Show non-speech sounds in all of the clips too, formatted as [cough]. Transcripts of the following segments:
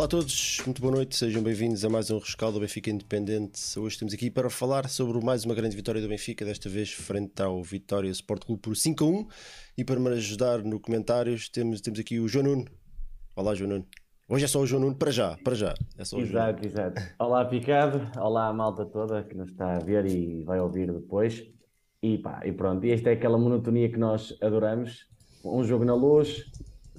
Olá a todos, muito boa noite, sejam bem-vindos a mais um rescaldo do Benfica Independente. Hoje estamos aqui para falar sobre mais uma grande vitória do Benfica, desta vez frente ao Vitória Sport Clube por 5 a 1. E para me ajudar no comentários, temos, temos aqui o João Nuno. Olá, João Nuno. Hoje é só o João Nuno, para já, para já. É só exato, exato. Olá, Picado. Olá, a malta toda que nos está a ver e vai ouvir depois. E pá, e pronto. E esta é aquela monotonia que nós adoramos. Um jogo na luz,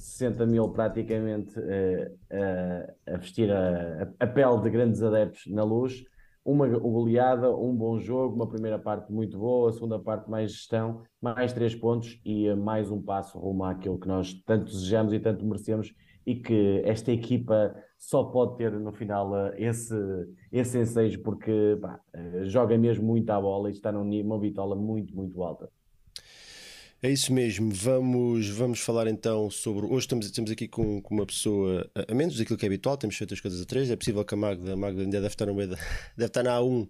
60 mil praticamente uh, uh, a vestir a, a, pele de grandes adeptos na luz, uma goleada, um bom jogo, uma primeira parte muito boa, a segunda parte mais gestão, mais três pontos e uh, mais um passo rumo àquilo que nós tanto desejamos e tanto merecemos e que esta equipa só pode ter no final esse, esse ensejo porque pá, joga mesmo muito à bola e está numa bitola muito, muito alta. É isso mesmo, vamos, vamos falar então sobre. Hoje estamos, estamos aqui com, com uma pessoa, a, a menos daquilo que é habitual, temos feito as coisas a três. É possível que a Magda, a Magda ainda deve estar no meio da, [laughs] deve estar na A1,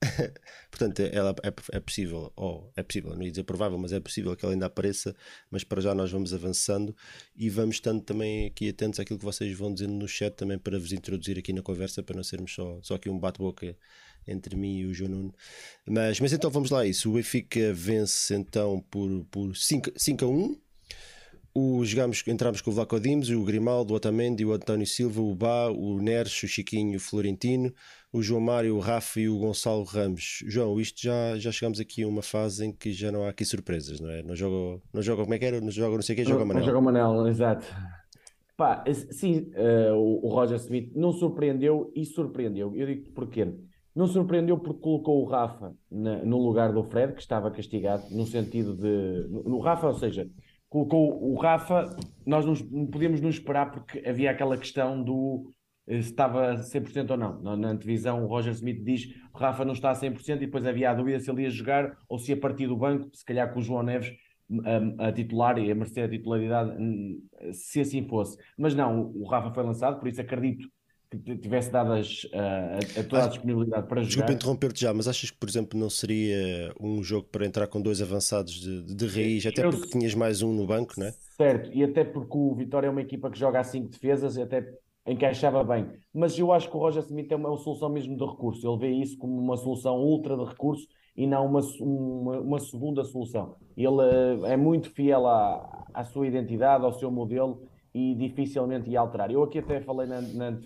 [laughs] portanto ela é, é possível, ou é possível, não ia dizer provável, mas é possível que ela ainda apareça. Mas para já nós vamos avançando e vamos estando também aqui atentos àquilo que vocês vão dizendo no chat também para vos introduzir aqui na conversa, para não sermos só, só aqui um bate-boca entre mim e o João Nuno. Mas, mas então vamos lá isso. O Benfica vence então por, por 5, 5 a 1. O, jogamos, entramos com o Vlaco Dimos, o Grimaldo, o Otamendi, o António Silva, o Bá, o Neres, o Chiquinho, o Florentino, o João Mário, o Rafa e o Gonçalo Ramos. João, isto já, já chegamos aqui a uma fase em que já não há aqui surpresas, não é? Não joga, não joga como é que era? Não joga não sei o que, joga Manel. Não joga Manel, exato. Pá, sim, uh, o Roger Smith não surpreendeu e surpreendeu. Eu digo porquê? Não surpreendeu porque colocou o Rafa na, no lugar do Fred, que estava castigado, no sentido de. No, no Rafa, ou seja, colocou o Rafa, nós não, não podíamos nos esperar porque havia aquela questão do eh, se estava 100% ou não. Na, na antevisão, o Roger Smith diz que o Rafa não está a 100% e depois havia a dúvida se ele ia jogar ou se ia partir do banco, se calhar com o João Neves a, a titular e a merecer a titularidade, hum, se assim fosse. Mas não, o Rafa foi lançado, por isso acredito que tivesse dado as, a, a, toda a disponibilidade para jogar. Desculpa interromper-te já, mas achas que, por exemplo, não seria um jogo para entrar com dois avançados de, de raiz, até porque tinhas mais um no banco, não é? Certo, e até porque o Vitória é uma equipa que joga a cinco defesas, até encaixava bem. Mas eu acho que o Roger Smith é uma, uma solução mesmo de recurso, ele vê isso como uma solução ultra de recurso e não uma, uma, uma segunda solução. Ele é muito fiel à, à sua identidade, ao seu modelo e dificilmente ia alterar. Eu aqui até falei na, na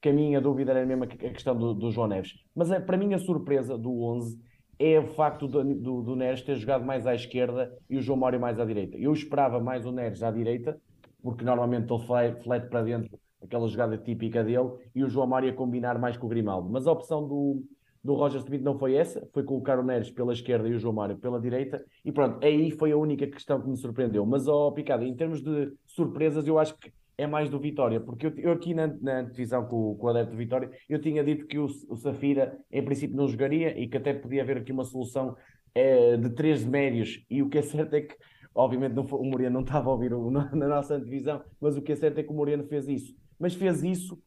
que a minha dúvida era mesmo a questão do, do João Neves. Mas é, para mim a surpresa do 11 é o facto do, do, do, Neres ter jogado mais à esquerda e o João Mário mais à direita. Eu esperava mais o Neres à direita, porque normalmente ele flete para dentro, aquela jogada típica dele, e o João Mário a combinar mais com o Grimaldo. Mas a opção do, do Roger Smith não foi essa, foi colocar o Neres pela esquerda e o João Mário pela direita, e pronto, aí foi a única questão que me surpreendeu. Mas, ó, oh, Picado, em termos de surpresas, eu acho que é mais do Vitória, porque eu, eu aqui na, na divisão com, com o adepto do Vitória, eu tinha dito que o, o Safira, em princípio, não jogaria e que até podia haver aqui uma solução é, de três médios, e o que é certo é que, obviamente, não, o Moreno não estava a ouvir o, na, [laughs] na nossa divisão, mas o que é certo é que o Moreno fez isso. Mas fez isso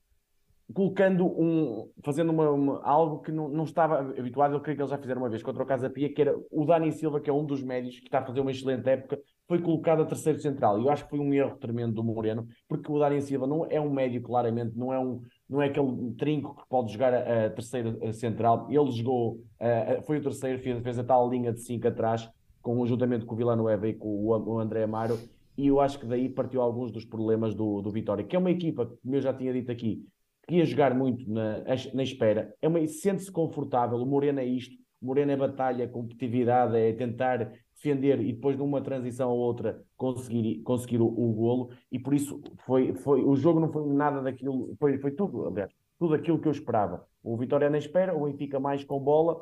colocando um, fazendo uma, uma, algo que não, não estava habituado, eu creio que eles já fizeram uma vez contra o Casa Pia, que era o Dani Silva, que é um dos médios, que está a fazer uma excelente época, foi colocado a terceiro central. E eu acho que foi um erro tremendo do Moreno, porque o Dani Silva não é um médio, claramente, não é, um, não é aquele trinco que pode jogar a, a terceira central. Ele jogou, a, foi o terceiro, fez, fez a tal linha de cinco atrás, com, juntamente com o Villanueva e com o, o André Amaro, e eu acho que daí partiu alguns dos problemas do, do Vitória, que é uma equipa, como eu já tinha dito aqui, ia jogar muito na, na espera, é uma, sente-se confortável, o Moreno é isto, o Moreno é batalha, competitividade, é tentar defender e depois de uma transição ou outra conseguir, conseguir o, o golo. E por isso foi, foi, o jogo não foi nada daquilo, foi, foi tudo, aliás, tudo aquilo que eu esperava. O Vitória na espera, o Benfica mais com bola,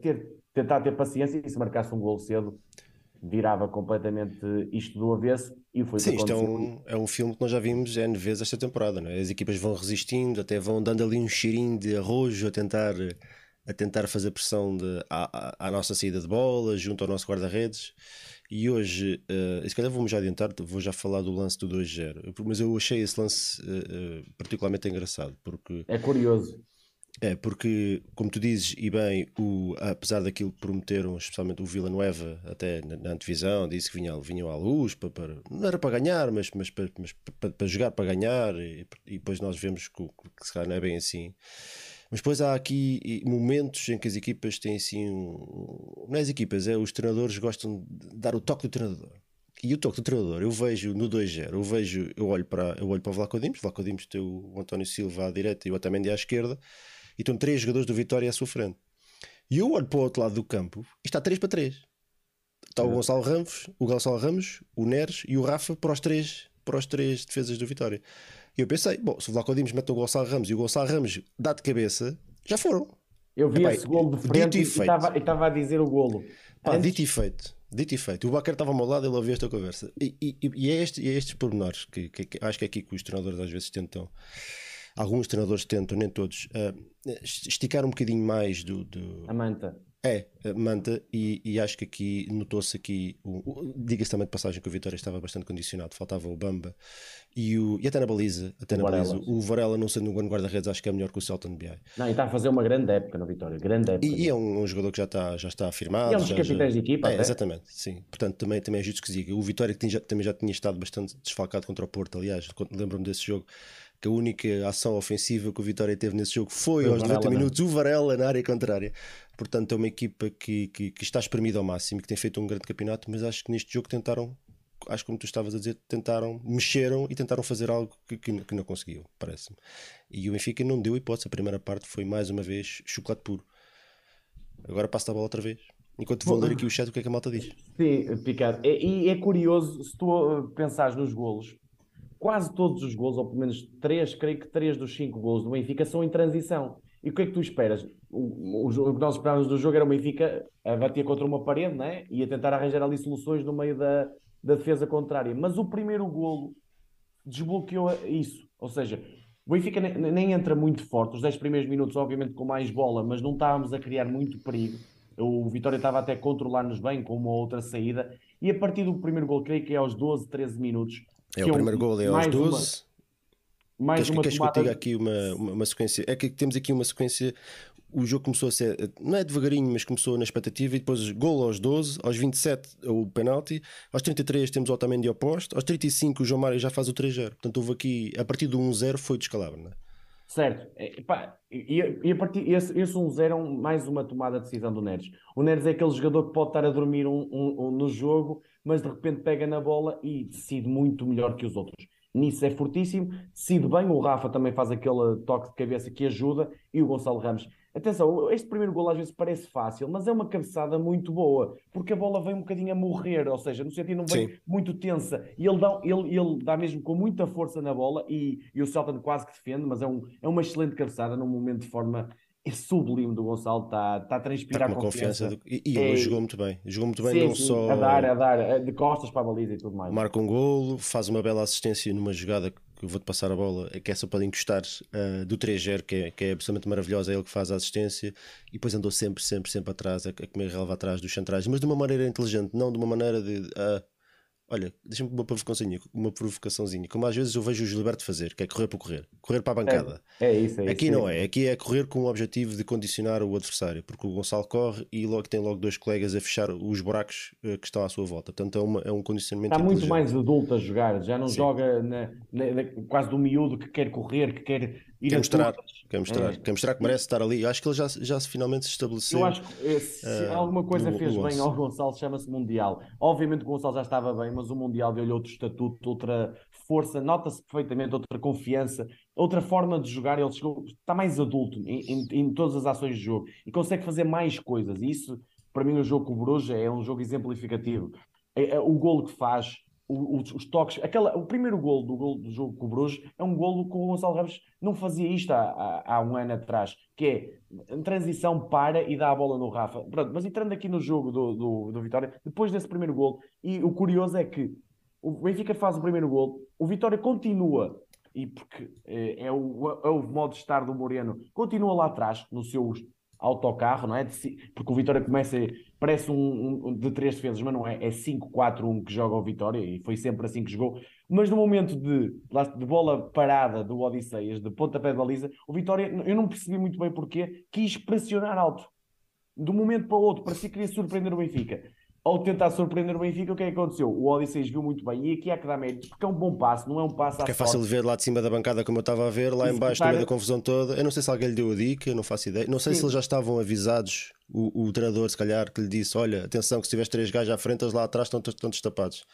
ter, tentar ter paciência e se marcasse um golo cedo virava completamente isto do avesso e foi Sim, isto é um, é um filme que nós já vimos N vezes esta temporada, não é? As equipas vão resistindo, até vão dando ali um cheirinho de arrojo a tentar, a tentar fazer pressão de, à, à nossa saída de bola, junto ao nosso guarda-redes. E hoje, uh, se calhar vamos já adiantar, vou já falar do lance do 2-0, mas eu achei esse lance uh, particularmente engraçado, porque... É curioso É, porque, como tu dizes, e bem, o, apesar daquilo que prometeram, especialmente o Vila Nova, até na, na antevisão, disse que vinha, vinham à luz, para, para, não era para ganhar, mas, mas, para, mas para, para jogar para ganhar, e, e, depois nós vemos que, que se calhar não é bem assim. Mas depois há aqui momentos em que as equipas têm assim. Um, não é as equipas, é os treinadores gostam de dar o toque do treinador. E o toque do treinador, eu vejo no 2-0, eu vejo, eu olho para, eu olho para o Vlaco Dimos, Vlaco Dimos tem o António Silva à direita e o Otamendi à esquerda, e estão três jogadores do Vitória à sua frente. E eu olho para o outro lado do campo e está 3 para 3. Está o Gonçalo Ramos, o Gonçalo Ramos, o Neres e o Rafa para os três, para os três defesas do Vitória. E eu pensei, bom, se o Vlaco Dimos mete o Gonçalo Ramos e o Gonçalo Ramos dá de cabeça, já foram. Eu vi Epá, esse golo de frente e estava a dizer o golo. Pá, Antes... dito e feito. Dito e feito. O Baquer estava ao meu lado, ele ouviu esta conversa. E, e, e, é, este, é estes pormenores que, que, que, acho que é aqui que os treinadores às vezes tentam alguns treinadores tentam, nem todos, uh, esticar um bocadinho mais do, do... A manta. É, manta, e, e, acho que aqui notou-se aqui, diga-se também de passagem que o Vitória estava bastante condicionado, faltava o Bamba e, o, e até na baliza, até o na Varela. baliza, o Varela não sendo um grande guarda-redes, acho que é melhor que o Celton BI. Não, e está a fazer uma grande época no Vitória, grande época. E, e é um, um, jogador que já está, já está afirmado. E é um dos capitães de equipa. É, exatamente, sim. Portanto, também, também é justo que se diga. O Vitória que tinha, também já tinha estado bastante desfalcado contra o Porto, aliás, lembro-me desse jogo que a única ação ofensiva que o Vitória teve nesse jogo foi, foi aos 90 minutos o Varela na área contrária. Portanto, é uma equipa que, que, que, está espremida ao máximo, que tem feito um grande campeonato, mas acho que neste jogo tentaram, acho que como tu estavas a dizer, tentaram, mexeram e tentaram fazer algo que, que, que não conseguiu, parece-me. E o Benfica não deu hipótese. A primeira parte foi mais uma vez chocolate puro. Agora passa a bola outra vez. Enquanto vou ler aqui o chat, o que é que a malta diz? Sim, Picado. E é, é, curioso, se tu pensares nos golos, quase todos os gols, ou pelo menos três, creio que três dos cinco gols do Benfica são em transição. E o que é que tu esperas? O, o, o que nós esperávamos do jogo era o Benfica a bater contra uma parede, né? E a tentar arranjar ali soluções no meio da, da defesa contrária. Mas o primeiro golo desbloqueou isso. Ou seja, o Benfica nem, nem entra muito forte. Os 10 primeiros minutos, obviamente, com mais bola, mas não estávamos a criar muito perigo. O Vitória estava até a controlar-nos bem com uma outra saída. E a partir do primeiro gol, creio que é aos 12, 13 minutos, é o primeiro gol é aos 12. Uma, mais queres, uma queres tomada... que eu diga aqui uma, uma, uma, sequência? É que temos aqui uma sequência. O jogo começou a ser, não é devagarinho, mas começou na expectativa. E depois gol aos 12, aos 27 o penalti, aos 33 temos o Otamendi oposto, aos 35 o João Mário já faz o 3-0. Portanto, houve aqui, a partir do 1-0 foi descalabro, não é? Certo. É, e, e, a partir esse, esse 1-0 é um, mais uma tomada de decisão do Neres. O Neres é aquele jogador que pode estar a dormir um, um, um, no jogo mas de repente pega na bola e decide muito melhor que os outros. Nisso é fortíssimo, decide bem. O Rafa também faz aquele toque de cabeça que ajuda e o Gonçalo Ramos. Atenção, este primeiro gol às vezes parece fácil, mas é uma cabeçada muito boa, porque a bola vem um bocadinho a morrer, ou seja, no sentido não vem Sim. muito tensa, e ele dá, ele, ele dá mesmo com muita força na bola, e, e o Celta quase que defende, mas é, um, é uma excelente cabeçada num momento de forma é sublime do Gonçalo, está tá a transpirar tá com confiança. confiança do... E, e ele é... jogou muito bem, jogou muito bem, sim, não sim, só a dar, a dar, de costas para a baliza e tudo mais. Marca um golo, faz uma bela assistência numa jogada que eu vou-te passar a bola, que é só para encostar uh, do 3-0, que é, que é absolutamente maravilhosa, é ele que faz a assistência, e depois andou sempre, sempre, sempre atrás, a, a comer relva atrás dos centrais, mas de uma maneira inteligente, não de uma maneira de. Uh, Olha, deixa-me uma provocaçãozinha, uma provocaçãozinha, como às vezes eu vejo o Gilberto fazer, que é correr por correr, correr para a bancada. É, é isso, é Aqui isso, não é. é, aqui é correr com o objetivo de condicionar o adversário, porque o Gonçalo corre e logo tem logo dois colegas a fechar os buracos uh, que estão à sua volta. Portanto, é, uma, é um condicionamento. Está muito mais adulto a jogar, já não Sim. joga na, na, na, quase do miúdo que quer correr, que quer quer mostrar, quer mostrar, é. quer mostrar que merece estar ali. Eu acho que ele já, já se finalmente se estabeleceu. Eu acho que se uh, alguma coisa no, fez no bem ao Gonçalo, chama-se Mundial. Obviamente o Gonçalo já estava bem, mas o Mundial deu-lhe outro estatuto, outra força, nota-se perfeitamente outra confiança, outra forma de jogar. Ele chegou, está mais adulto em, em, em, todas as ações de jogo e consegue fazer mais coisas. E isso, para mim, o jogo com o Bruges é um jogo exemplificativo. É, é, o golo que faz, os, os, toques, aquela, o primeiro gol do, gol do jogo com o Bruges é um golo que o Gonçalo Ramos não fazia isto há, há, há, um ano atrás, que é transição para e dá a bola no Rafa. Pronto, mas entrando aqui no jogo do, do, do Vitória, depois desse primeiro gol, e o curioso é que o Benfica faz o primeiro gol, o Vitória continua, e porque é, é, o, é o modo de estar do Moreno, continua lá atrás, no seu autocarro, não é? Porque o Vitória começa, parece um, um de três defesas, mas não é, é 5-4-1 que joga o Vitória e foi sempre assim que jogou. Mas no momento de, de bola parada do Odisseias, de pontapé de baliza, o Vitória, eu não percebi muito bem porquê, quis pressionar alto. De um momento para o outro, parecia que queria surpreender o Benfica ao tentar surpreender o Benfica, o que é que aconteceu? O Odisseis viu muito bem, e aqui há que dar mérito, porque é um bom passo, não é um passo à É fácil de ver lá de cima da bancada, como eu estava a ver, lá em baixo, no meio da confusão toda. Eu não sei se alguém lhe deu a dica, eu não faço ideia. Não sei Sim. se eles já estavam avisados, o, o treinador, se calhar, que lhe disse: Olha, atenção, que se tiveres três gajos à frente, eles lá atrás estão todos tapados.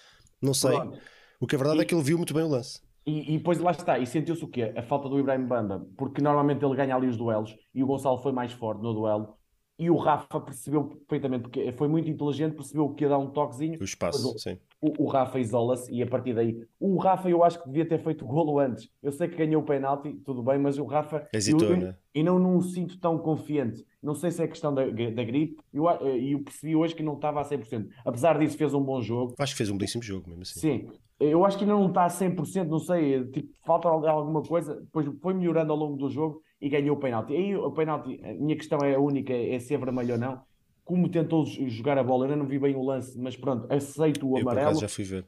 Não sei. Pronto. O que é verdade e... é que ele viu muito bem o lance. E, e depois lá está, e sentiu-se o quê? A falta do Ibrahim Banda, porque normalmente ele ganha ali os duelos e o Gonçalo foi mais forte no duelo e o Rafa percebeu perfeitamente, porque foi muito inteligente, percebeu que ia dar um toquezinho. O espaço, o, sim. O, o Rafa isola-se e a partir daí. O Rafa, eu acho que devia ter feito o golo antes. Eu sei que ganhou o penalti, tudo bem, mas o Rafa. Hesitou, eu, né? E não, não o sinto tão confiante. Não sei se é questão da, da gripe, e eu, eu, percebi hoje que não estava a 100%. Apesar disso, fez um bom jogo. Acho que fez um belíssimo jogo mesmo assim. Sim, eu acho que ainda não está a 100%, não sei, tipo, falta alguma coisa. Depois foi melhorando ao longo do jogo e ganhou o penalti. Aí o penalti, a minha questão é a única, é se é vermelho ou não como tentou jogar a bola, eu ainda não vi bem o lance, mas pronto, aceito o amarelo. Eu já fui ver.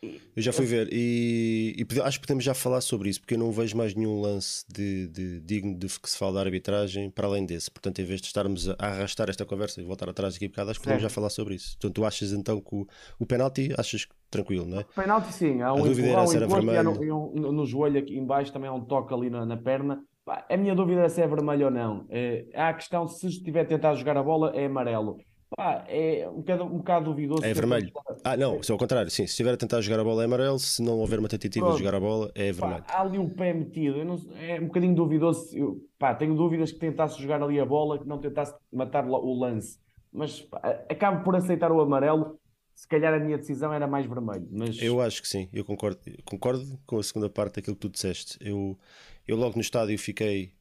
Eu já fui ver e, e, acho que podemos já falar sobre isso, porque eu não vejo mais nenhum lance de, de, digno de que se fale da arbitragem para além desse. Portanto, em vez de estarmos a arrastar esta conversa e voltar atrás aqui um bocado, acho que podemos já falar sobre isso. Portanto, tu achas então que o, o penalti achas tranquilo, não é? O penalti sim, há um a dúvida era se era vermelho. No, no, no, joelho aqui em baixo também há um toque ali na, na perna a minha dúvida é se é vermelho ou não. É, há a questão se estiver tentado jogar a bola, é amarelo. Pá, é um bocado, um bocado duvidoso. É vermelho. Ah, não, se ao contrário, sim. Se estiver a tentar jogar a bola é amarelo, se não houver uma tentativa Pronto. de jogar a bola é vermelho. Pá, há ali o pé metido. Não, é um bocadinho duvidoso. Eu, pá, tenho dúvidas que tentasse jogar ali a bola, que não tentasse matar o lance. Mas pá, acabo por aceitar o amarelo. Se calhar a minha decisão era mais vermelho. Mas... Eu acho que sim, eu concordo, concordo com a segunda parte daquilo que tu disseste. Eu, eu logo no estádio fiquei,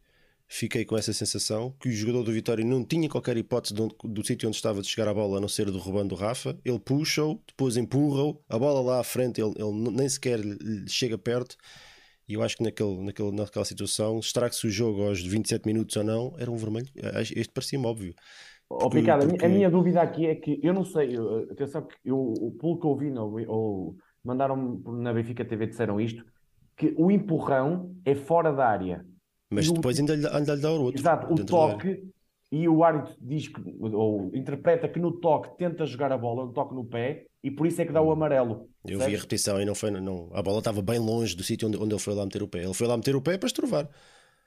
fiquei com essa sensação que o jogador do Vitória não tinha qualquer hipótese do, do sítio onde estava de chegar a bola a não ser do derrubando do Rafa. Ele puxa-o, depois empurra-o, a bola lá à frente, ele, ele nem sequer chega perto. E eu acho que naquele, naquele, naquela situação, estrague-se o jogo aos 27 minutos ou não, era um vermelho. Este parecia-me óbvio. Oh, Ricardo, porque... a minha dúvida aqui é que eu não sei, atenção que eu, pelo que eu vi, ou mandaram na Benfica TV disseram isto, que o empurrão é fora da área. Mas e depois o... ainda, lhe, ainda lhe dá o outro. Exato, o toque, e o árbitro diz que, ou interpreta que no toque tenta jogar a bola, no toque no pé, e por isso é que dá o hum. amarelo. Eu certo? vi a repetição e não foi, não, a bola estava bem longe do sítio onde, onde ele foi lá meter o pé. Ele foi lá meter o pé para estrovar.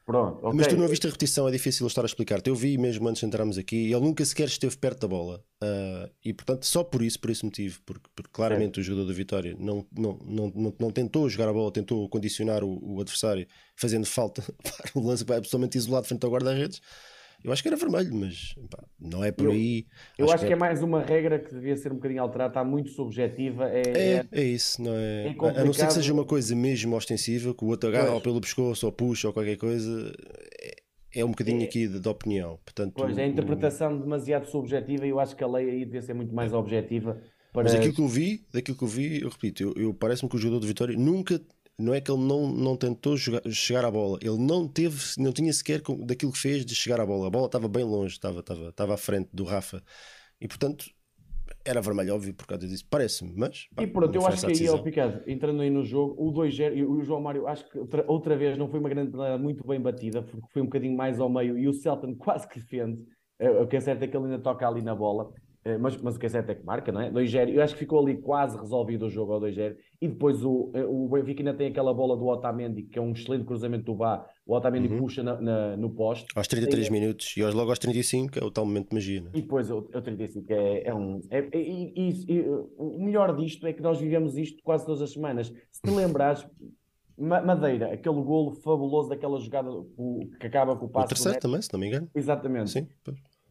Pronto, okay. Mas tu não viste a repetição, é difícil estar a explicar-te. Eu vi mesmo antes de entrarmos aqui, ele nunca sequer esteve perto da bola. Uh, e portanto, só por isso, por esse motivo, porque, porque claramente o jogador da Vitória não, não, não, não, não tentou jogar a bola, tentou condicionar o, o adversário, fazendo falta [laughs] para um lance absolutamente isolado frente ao guarda-redes. Eu acho que era vermelho, mas pá, não é por eu, aí. Eu acho, acho que, é... é... mais uma regra que devia ser um bocadinho alterada, está muito subjetiva. É, é, é, é isso, não é? é a não ser que seja uma coisa mesmo ostensiva, que o outro agarra ou pelo pescoço ou puxa ou qualquer coisa, é, é um bocadinho é. aqui de, de, opinião. Portanto, pois, é a interpretação demasiado subjetiva e eu acho que a lei aí devia ser muito mais objetiva. Para... Mas aquilo que eu vi, daquilo que eu vi, eu repito, eu, eu parece-me que o jogador de Vitória nunca não é que ele não, não tentou jogar, chegar à bola, ele não teve, não tinha sequer daquilo que fez de chegar à bola. A bola estava bem longe, estava, estava, estava à frente do Rafa e portanto era vermelho, óbvio, por causa disso. Parece-me, mas. Pá, e pronto, eu acho que aí, ó, Picado, entrando aí no jogo, o 2-0 e o João Mário, acho que outra, outra vez não foi uma grande muito bem batida, porque foi um bocadinho mais ao meio e o Celton [laughs] quase que defende. Eh, o que é certo é que ele ainda toca ali na bola. Eh, mas, mas o que é certo é que marca, não é? 2-0. Eu acho que ficou ali quase resolvido o jogo ao 2-0. E depois o, eh, o Benfica ainda tem aquela bola do Otamendi, que é um excelente cruzamento do Bá. O Otamendi uhum. puxa na, na, no poste. Aos 33 e, minutos. E hoje logo aos 35 é o tal momento de magia. Né? E depois o, o 35 é, é um. É, é, e, e, o melhor disto é que nós vivemos isto quase todas as semanas. Se te lembrares. [laughs] Madeira, aquele golo fabuloso daquela jogada que acaba com o passo. O terceiro também, se não me engano. Exatamente. Sim,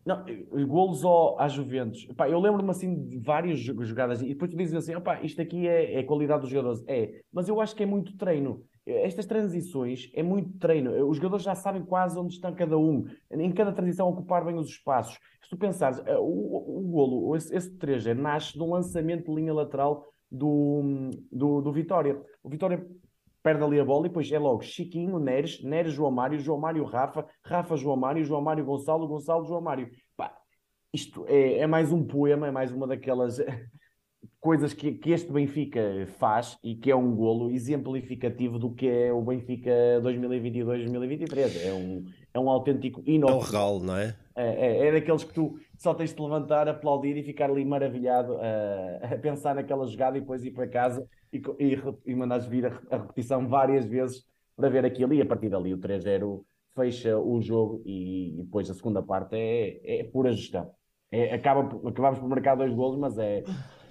não, golos ao, à Juventus. Epá, eu lembro-me assim de várias jogadas e depois tu dizes assim: isto aqui é, é qualidade dos jogadores. É, mas eu acho que é muito treino. Estas transições é muito treino. Os jogadores já sabem quase onde está cada um. Em cada transição, ocupar bem os espaços. Se tu pensares, eh, o, o golo, esse, esse 3 nasce de um lançamento de linha lateral do, do, do Vitória. O Vitória perde ali a bola e depois é logo Chiquinho, Neres, Neres, João Mário, João Mário, Rafa, Rafa, João Mário, João Mário, Gonçalo, Gonçalo, João Mário. Pá, isto é, é mais um poema, é mais uma daquelas coisas que, que este Benfica faz e que é um golo exemplificativo do que é o Benfica 2022-2023. É um, é um autêntico inócuo. É um regalo, não é? É, é, é, daqueles que tu só tens de levantar, aplaudir e ficar ali maravilhado a, a pensar naquela jogada e depois ir para casa e, e, e mandares vir a, a, repetição várias vezes para ver aquilo e a partir dali o 3-0 fecha o jogo e, e, depois a segunda parte é, é pura gestão. É, acaba, acabamos por marcar dois golos, mas é,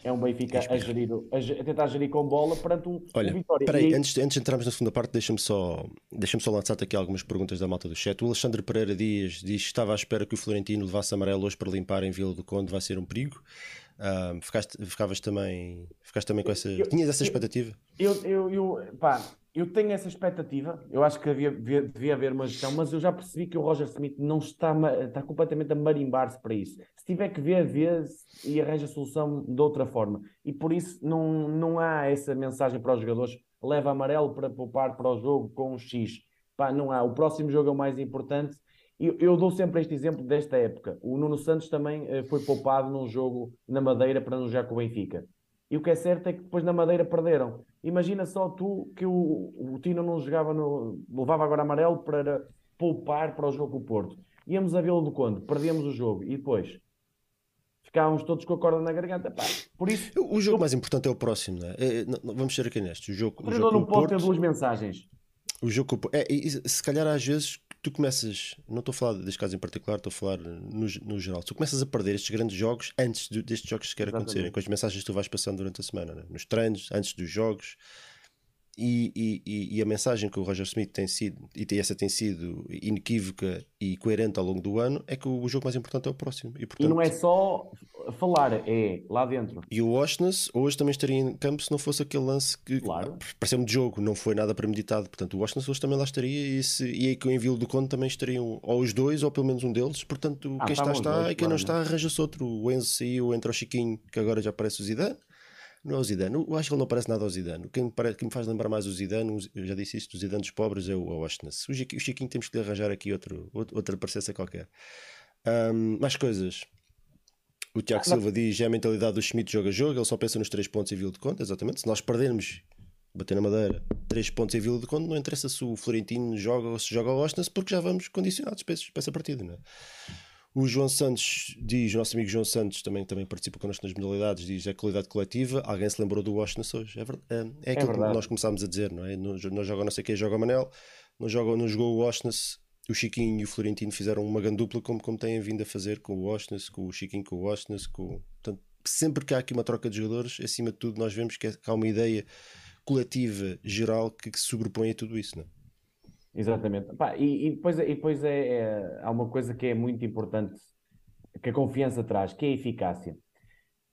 é um Benfica a, gerir, a, tentar gerir com bola perante um, Olha, um Vitória. Peraí, aí... antes, antes de entrarmos na segunda parte, deixa-me só, deixa só lançar-te aqui algumas perguntas da malta do chat. O Alexandre Pereira Dias diz que estava à espera que o Florentino levasse amarelo hoje para limpar em Vila do Conde, vai ser um perigo. Uh, ficaste, ficavas também, ficaste também com essa. Eu, tinhas essa expectativa? Eu, eu, eu, pá, eu tenho essa expectativa. Eu acho que havia, devia, devia haver uma gestão, mas eu já percebi que o Roger Smith não está, está completamente a marimbar-se para isso. Se tiver que ver, vê e arranja a solução de outra forma. E por isso não, não há essa mensagem para os jogadores: leva amarelo para poupar para o jogo com um X. Pá, não há. O próximo jogo é o mais importante. Eu, eu dou sempre este exemplo desta época. O Nuno Santos também eh, foi poupado num jogo na Madeira para não jogar com o Benfica. E o que é certo é que depois na Madeira perderam. Imagina só tu que o, o Tino não jogava no. levava agora amarelo para poupar para o jogo com o Porto. Íamos a Vila do Conde, perdíamos o jogo e depois ficávamos todos com a corda na garganta. Pá, por isso, o jogo eu... mais importante é o próximo, não é? é não, vamos ser aqui nestes. O jogo, o, o jogo não pode Porto, ter duas mensagens. O jogo é, se calhar às vezes tu começas, não estou a falar deste caso em particular, estou a falar no, no geral, tu começas a perder estes grandes jogos antes de, destes jogos sequer acontecerem, com as mensagens que tu vais passando durante a semana, né? nos treinos, antes dos jogos. E, e, e, a mensagem que o Roger Smith tem sido, e essa tem sido inequívoca e coerente ao longo do ano, é que o jogo mais importante é o próximo. E, portanto, e não é só falar, é lá dentro. E o Washington hoje também estaria em campo se não fosse aquele lance que claro. pareceu-me de jogo, não foi nada premeditado. Portanto, o Washington hoje também lá estaria e, se, e aí que o envio do Conde também estariam ou os dois ou pelo menos um deles. Portanto, ah, quem está, está dois, e quem claro, não está, arranja-se outro. O Enzo saiu, entra o Chiquinho, que agora já parece o Zidane. Não é o Zidane. Eu acho que ele não parece nada ao Zidane. Quem me, parece, quem me faz lembrar mais o Zidane, eu já disse isto, o Zidane dos pobres é o, é o Washington. O Chiquinho temos que lhe arranjar aqui outro, outra parecença qualquer. Um, mais coisas. O Tiago ah, Silva diz é a mentalidade do Schmidt joga jogo, ele só pensa nos 3 pontos e Vila de Conta, exatamente. Se nós perdermos, bater na madeira, 3 pontos em Vila de Conta, não interessa se o Florentino joga ou se joga o Austin, porque já vamos condicionados para, essa partida, não é? O João Santos diz, o nosso amigo João Santos também, também participa connosco nas modalidades, diz a qualidade coletiva. Alguém se lembrou do Washington hoje? É, verdade, é, é aquilo é que nós começámos a dizer, não é? Não, não joga não sei quem, joga o Manel, não, joga, não jogou o Washington, o Chiquinho e o Florentino fizeram uma gandupla como, como têm vindo a fazer com o Washington, com o Chiquinho, com o Washington, com... Portanto, sempre que há aqui uma troca de jogadores, acima de tudo, nós vemos que, que há uma ideia coletiva geral que, que se sobrepõe a tudo isso, não é? Exatamente. Pá, e, e, depois, e depois é, é, há uma coisa que é muito importante que a confiança traz, que é a eficácia.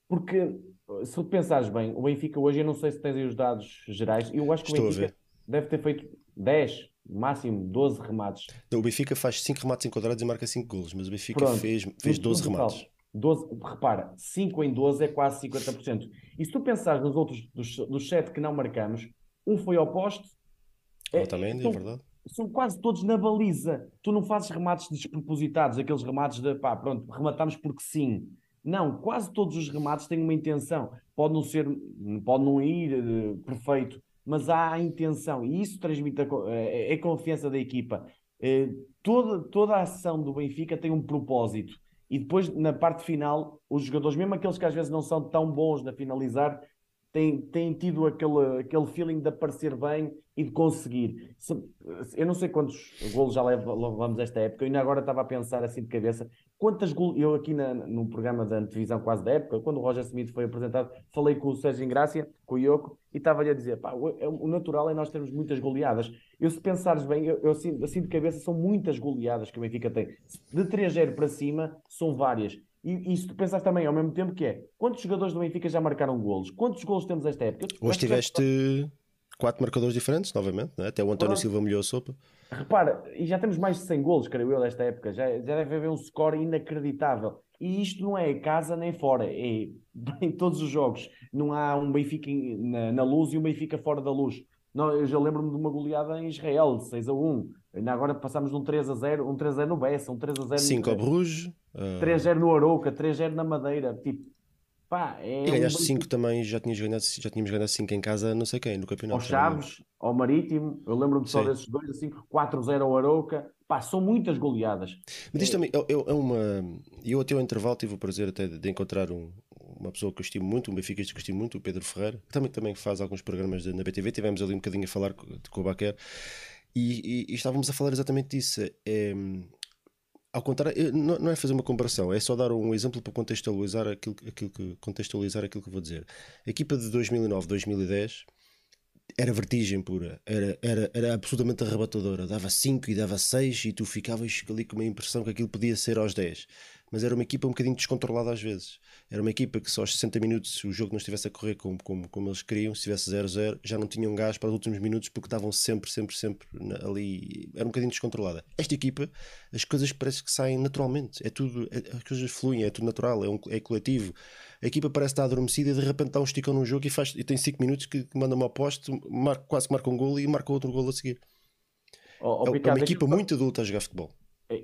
Porque se tu pensares bem, o Benfica hoje, eu não sei se tens aí os dados gerais, eu acho que Estou o Benfica deve ter feito 10, máximo 12 remates. o Benfica faz 5 remates enquadrados e marca 5 golos, mas o Benfica Pronto, fez, fez 12 remates. 12, repara, 5 em 12 é quase 50%. E se tu pensares nos outros, dos, dos 7 que não marcamos, um foi ao poste. É, também, é verdade. São quase todos na baliza. Tu não fazes remates despropositados, aqueles remates de pá, pronto, rematamos porque sim. Não, quase todos os remates têm uma intenção. Pode não ser, pode não ir uh, perfeito, mas há a intenção e isso transmite a, é, é a confiança da equipa. É, toda, toda a ação do Benfica tem um propósito e depois na parte final os jogadores, mesmo aqueles que às vezes não são tão bons na finalizar, têm, têm tido aquele, aquele feeling de aparecer bem e de conseguir. Eu não sei quantos golos já levamos esta época, eu ainda agora estava a pensar assim de cabeça, quantas golos, eu aqui na, no programa da televisão quase da época, quando o Roger Smith foi apresentado, falei com o Sérgio Ingrácia, com o Ioko, e estava-lhe a dizer, pá, o, é, o, natural é nós termos muitas goleadas. Eu se pensares bem, eu, eu assim, assim de cabeça, são muitas goleadas que o Benfica tem. De 3-0 para cima, são várias. E, e se tu pensares também ao mesmo tempo que é, quantos jogadores do Benfica já marcaram golos? Quantos golos temos esta época? Hoje tiveste quatro marcadores diferentes, novamente, é? até o António Pronto. Silva molhou a sopa. Repara, e já temos mais de 100 golos, creio eu, desta época. Já, já deve haver um score inacreditável. E isto não é casa nem fora, é [laughs] em todos os jogos. Não há um Benfica na, na luz e um Benfica fora da luz. Não, eu já lembro-me de uma goleada em Israel, 6 a 1. Ainda agora passámos de um 3 a 0, um 3 a 0 no Bessa, um 3 a 0 5 ao Bruges. Uh... 3 a 0 no Arouca, 3 a 0 na Madeira. Tipo, pá, é. E ganhaste 5 um... também, já, tinhas ganhado, já tínhamos ganhado 5 em casa, não sei quem, no campeonato. Ao Chaves, ao Marítimo, eu lembro-me só desses dois, assim, 4 a 0 ao Arouca. Pá, são muitas goleadas. Mas isto é... também é, é, uma. Eu até ao intervalo tive o prazer até de encontrar um, uma pessoa que eu estimo muito, um benfiquista que eu estimo muito, o Pedro Ferreira, também, também faz alguns programas na BTV. Tivemos ali um bocadinho a falar com, com o Baquer e, e, e, estávamos a falar exatamente disso. É, ao contrário, não, não, é fazer uma comparação, é só dar um exemplo para contextualizar aquilo, aquilo, que, contextualizar aquilo que vou dizer. A equipa de 2009, 2010 era vertigem pura, era, era, era absolutamente arrebatadora. Dava 5 e dava 6 e tu ficavas ali com uma impressão que aquilo podia ser aos 10 mas era uma equipa um bocadinho descontrolada às vezes. Era uma equipa que só aos 60 minutos, se o jogo não estivesse a correr como, como, como eles queriam, se estivesse 0-0, já não tinham gás para os últimos minutos porque estavam sempre, sempre, sempre ali. Era um bocadinho descontrolada. Esta equipa, as coisas parece que saem naturalmente. É tudo, é, as coisas fluem, é tudo natural, é, um, é coletivo. A equipa parece estar adormecida e de repente dá um esticão num jogo e, faz, e tem 5 minutos que, manda uma poste, marca, quase que marca um golo e marca outro golo a seguir. Oh, oh, é, uma equipa muito adulta a jogar futebol.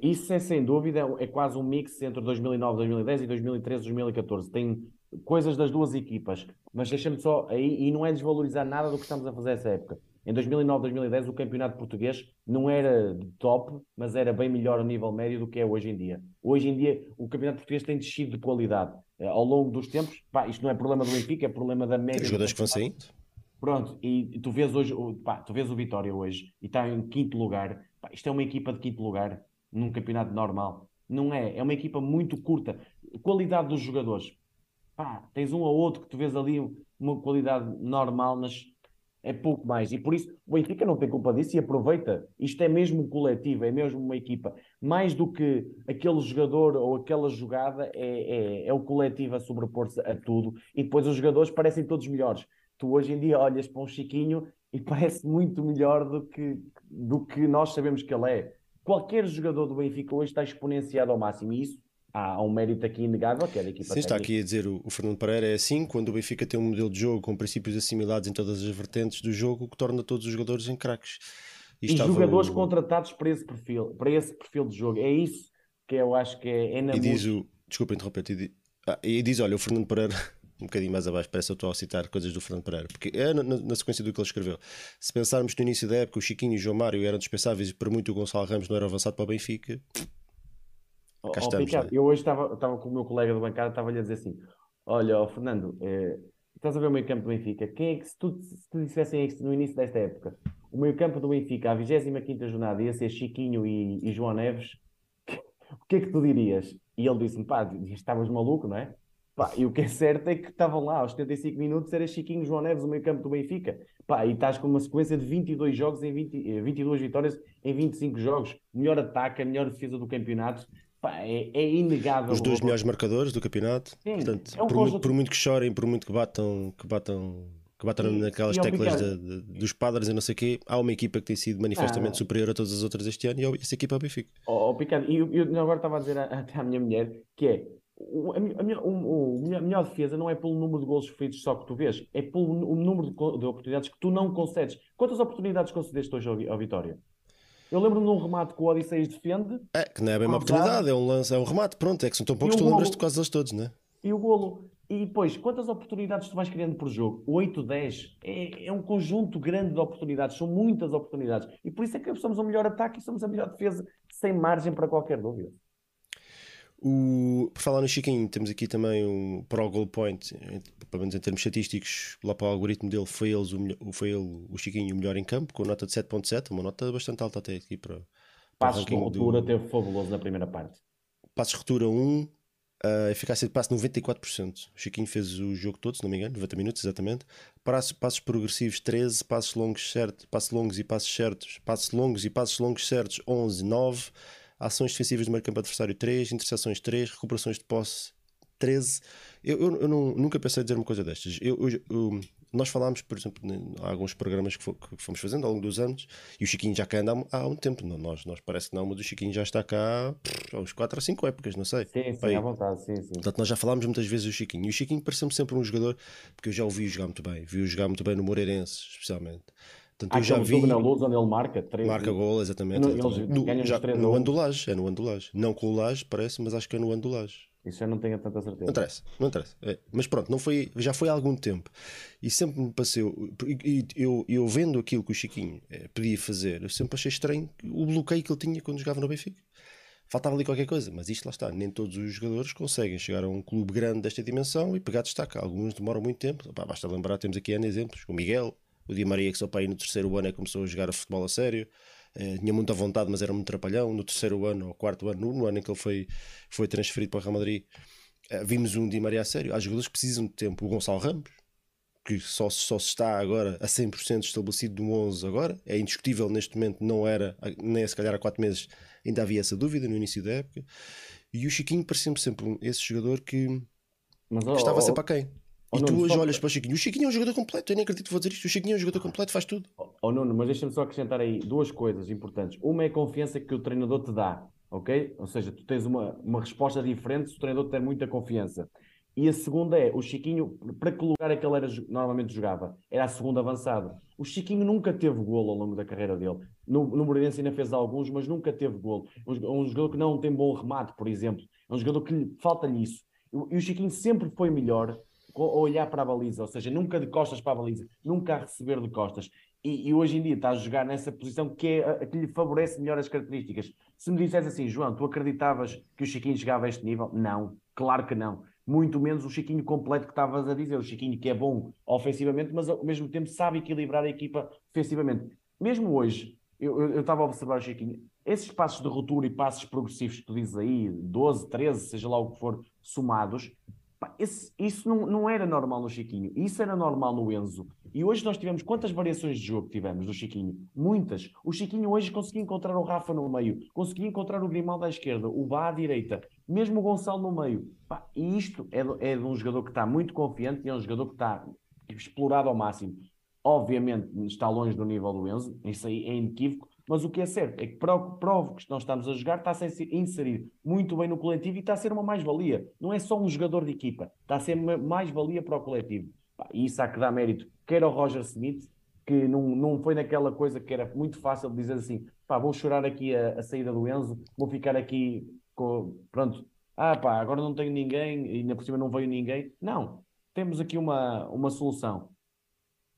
Isso é sem dúvida, é quase um mix entre 2009, 2010 e 2013, 2014. Tem coisas das duas equipas, mas deixa-me só aí, e não é desvalorizar nada do que estamos a fazer essa época. Em 2009, 2010, o campeonato português não era de top, mas era bem melhor a nível médio do que é hoje em dia. Hoje em dia, o campeonato português tem descido de qualidade. Eh, ao longo dos tempos, pá, isto não é problema do Benfica, é problema da média. Os jogadores que vão saindo. Pronto, e tu vês hoje, pá, tu vês o Vitória hoje e está em quinto lugar. Pá, isto é uma equipa de quinto lugar num campeonato normal. Não é. É uma equipa muito curta. Qualidade dos jogadores. Pá, tens um ou outro que tu vês ali uma qualidade normal, mas é pouco mais. E por isso o Benfica não tem culpa disso e aproveita. Isto é mesmo coletivo, é mesmo uma equipa. Mais do que aquele jogador ou aquela jogada, é, é, é o coletivo a sobrepor-se a tudo. E depois os jogadores parecem todos melhores. Tu hoje em dia olhas para um Chiquinho e [laughs] parece muito melhor do que, do que nós sabemos que ele é qualquer jogador do Benfica hoje está exponenciado ao máximo e isso há um mérito aqui inegável que é da equipa Sim, está aqui a dizer o, o, Fernando Pereira é assim, quando o Benfica tem um modelo de jogo com princípios assimilados em todas as vertentes do jogo, que torna todos os jogadores em craques. E, e jogadores contratados para esse perfil, para esse perfil de jogo. É isso que eu acho que é, é E diz o, desculpa interromper, e diz, ah, e diz, olha, o Fernando Pereira um bocadinho mais abaixo, parece que eu estou a citar coisas do Fernando Pereira, porque é na, na, sequência do que ele escreveu. Se pensarmos no início da época, o Chiquinho e o João Mário eram dispensáveis e por muito o Gonçalo Ramos não era avançado para o Benfica. Oh, cá oh, estamos, Ricardo, é? Eu hoje estava, estava com o meu colega do bancada, estava-lhe a dizer assim: Olha, oh, Fernando, é, estás a ver o meio campo do Benfica? Quem é que, se tu, se tu dissessem no início desta época, o meio campo do Benfica, a 25 jornada, ia ser Chiquinho e, e João Neves, [laughs] o que é que tu dirias? E ele disse-me: Pá, estavas maluco, não é? Pá, e o que é certo é que estavam lá aos 75 minutos, era Chiquinho João Neves, o meio campo do Benfica. Pá, e estás com uma sequência de 22 jogos em 20, 22 eh, vitórias em 25 jogos. Melhor ataque, a melhor defesa do campeonato. Pá, é, é inegável. Os dois melhores marcadores do campeonato. Sim, Portanto, é um por, muito, por, muito, que chorem, por muito que batam, que batam, que batam e, naquelas e teclas de, de, dos padres e não sei o quê, há uma equipa que tem sido manifestamente ah, superior a todas as outras este ano e essa equipa é o Benfica. Oh, oh, Picado, e eu, eu agora estava a dizer [laughs] até à minha mulher que é a, minha, a, melhor defesa não é pelo número de gols feitos só que tu vês, é pelo número de, de oportunidades que tu não concedes. Quantas oportunidades concedeste hoje ao, ao Vitória? Eu lembro-me de um remate que o Odisseis defende. É, que não é bem uma oportunidade, é um lance, é um remate, pronto, é que são tão poucos, tu lembras-te quase deles todos, não é? E o golo. E depois, quantas oportunidades tu vais criando por jogo? 8, 10. É, é um conjunto grande de oportunidades, são muitas oportunidades. E por isso é que somos o melhor ataque e somos a melhor defesa, sem margem para qualquer dúvida. O, por falar no Chiquinho, temos aqui também um Pro Goal Point, pelo menos em termos estatísticos, lá para o algoritmo dele, foi, eles o, foi ele, o Chiquinho, o melhor em campo, com nota de 7.7, uma nota bastante alta até aqui para. para Passos de ruptura do... teve fabuloso na primeira parte. Passos de ruptura 1, a eficácia de passe 94%. O Chiquinho fez o jogo todo, se não me engano, 90 minutos exatamente. Passos, passos progressivos 13, passos longos certos, passos longos e passos certos, passos longos e passos longos certos 11, 9 ações defensivas de meio campo adversário 3, interseções 3, recuperações de posse 13. Eu, eu, eu não, nunca pensei em dizer uma coisa destas. Eu, eu, nós falámos, por exemplo, em alguns programas que, fomos fazendo ao longo dos anos, e o Chiquinho já cá anda há, há um tempo. Não, nós, nós parece que não, mas o Chiquinho já está cá há uns 4 ou 5 épocas, não sei. Sim, sim, Aí, à vontade, sim, sim. Portanto, nós já falámos muitas vezes do Chiquinho. E o Chiquinho pareceu-me sempre um jogador, porque eu já o vi jogar muito bem, vi-o jogar muito bem no Moreirense, especialmente. Portanto, eu já vi. na luz onde ele marca 3 Marca gol, exatamente. No, exatamente. No, já, no Andulage, é no Andulage. Não com o Laje, parece, mas acho que é no Andulage. Isso eu não tenho tanta certeza. Não interessa, não interessa. É, mas pronto, não foi, já foi há algum tempo. E sempre me passou. E, eu, eu vendo aquilo que o Chiquinho é, podia fazer, eu sempre achei estranho o bloqueio que ele tinha quando jogava no Benfica. Faltava ali qualquer coisa, mas isto lá está. Nem todos os jogadores conseguem chegar a um clube grande desta dimensão e pegar destaque. Alguns demoram muito tempo. Basta lembrar, temos aqui N exemplos. O Miguel, o Di Maria, que só para ir no terceiro ano é começou a jogar futebol a sério. Eh, tinha muita vontade, mas era muito trapalhão. No terceiro ano, ou quarto ano, no ano em que ele foi, foi transferido para o Real Madrid, eh, vimos um Di Maria a sério. Há jogadores que precisam de tempo. O Gonçalo Ramos, que só, só se está agora a 100% estabelecido no 11 agora, é indiscutível neste momento, não era, nem se calhar há 4 meses ainda havia essa dúvida no início da época. E o Chiquinho parecia-me sempre esse jogador que, Mas, oh, estava sempre a quem. E tu hoje olhas para o Chiquinho. O Chiquinho é um jogador completo. Eu nem acredito que vou dizer isto. O Chiquinho é um jogador completo, faz tudo. Oh, Nuno, mas deixa-me só acrescentar aí duas coisas importantes. Uma é a confiança que o treinador te dá, ok? Ou seja, tu tens uma, uma resposta diferente se o treinador te der muita confiança. E a segunda é, o Chiquinho, para que lugar é que ele era, normalmente jogava? Era a segunda avançada. O Chiquinho nunca teve golo ao longo da carreira dele. No, no Moreirense ainda fez alguns, mas nunca teve golo. Um, um jogador que não tem bom remate, por exemplo. É um jogador que falta-lhe isso. E o Chiquinho sempre foi melhor a olhar para a baliza, ou seja, nunca de costas para a baliza, nunca a receber de costas. E, e, hoje em dia está a jogar nessa posição que, é a, que lhe favorece melhor as características. Se me dissesse assim, João, tu acreditavas que o Chiquinho chegava a este nível? Não, claro que não muito menos o Chiquinho completo que estavas a dizer, o Chiquinho que é bom ofensivamente, mas ao mesmo tempo sabe equilibrar a equipa ofensivamente. Mesmo hoje, eu, estava a observar o Chiquinho, esses passos de ruptura e passos progressivos que tu dizes aí, 12, 13, seja lá o que for, somados, esse, isso não, não era normal no Chiquinho, isso era normal no Enzo. E hoje nós tivemos quantas variações de jogo tivemos do Chiquinho? Muitas. O Chiquinho hoje conseguia encontrar o Rafa no meio, conseguia encontrar o Grimaldo à esquerda, o Bá à direita, mesmo o Gonçalo no meio. Pá, e isto é, é de um jogador que está muito confiante e é um jogador que está explorado ao máximo. Obviamente está longe do nível do Enzo, isso aí é inequívoco, mas o que é certo é que prova que nós estamos a jogar está a ser inserido muito bem no coletivo e está a ser uma mais-valia. Não é só um jogador de equipa, está a ser mais-valia para o coletivo. E isso há que dar mérito, quer ao Roger Smith, que não, não foi naquela coisa que era muito fácil de dizer assim: pá, vou chorar aqui a, a saída do Enzo, vou ficar aqui com. Pronto, ah pá, agora não tenho ninguém e ainda por cima não veio ninguém. Não, temos aqui uma, uma solução.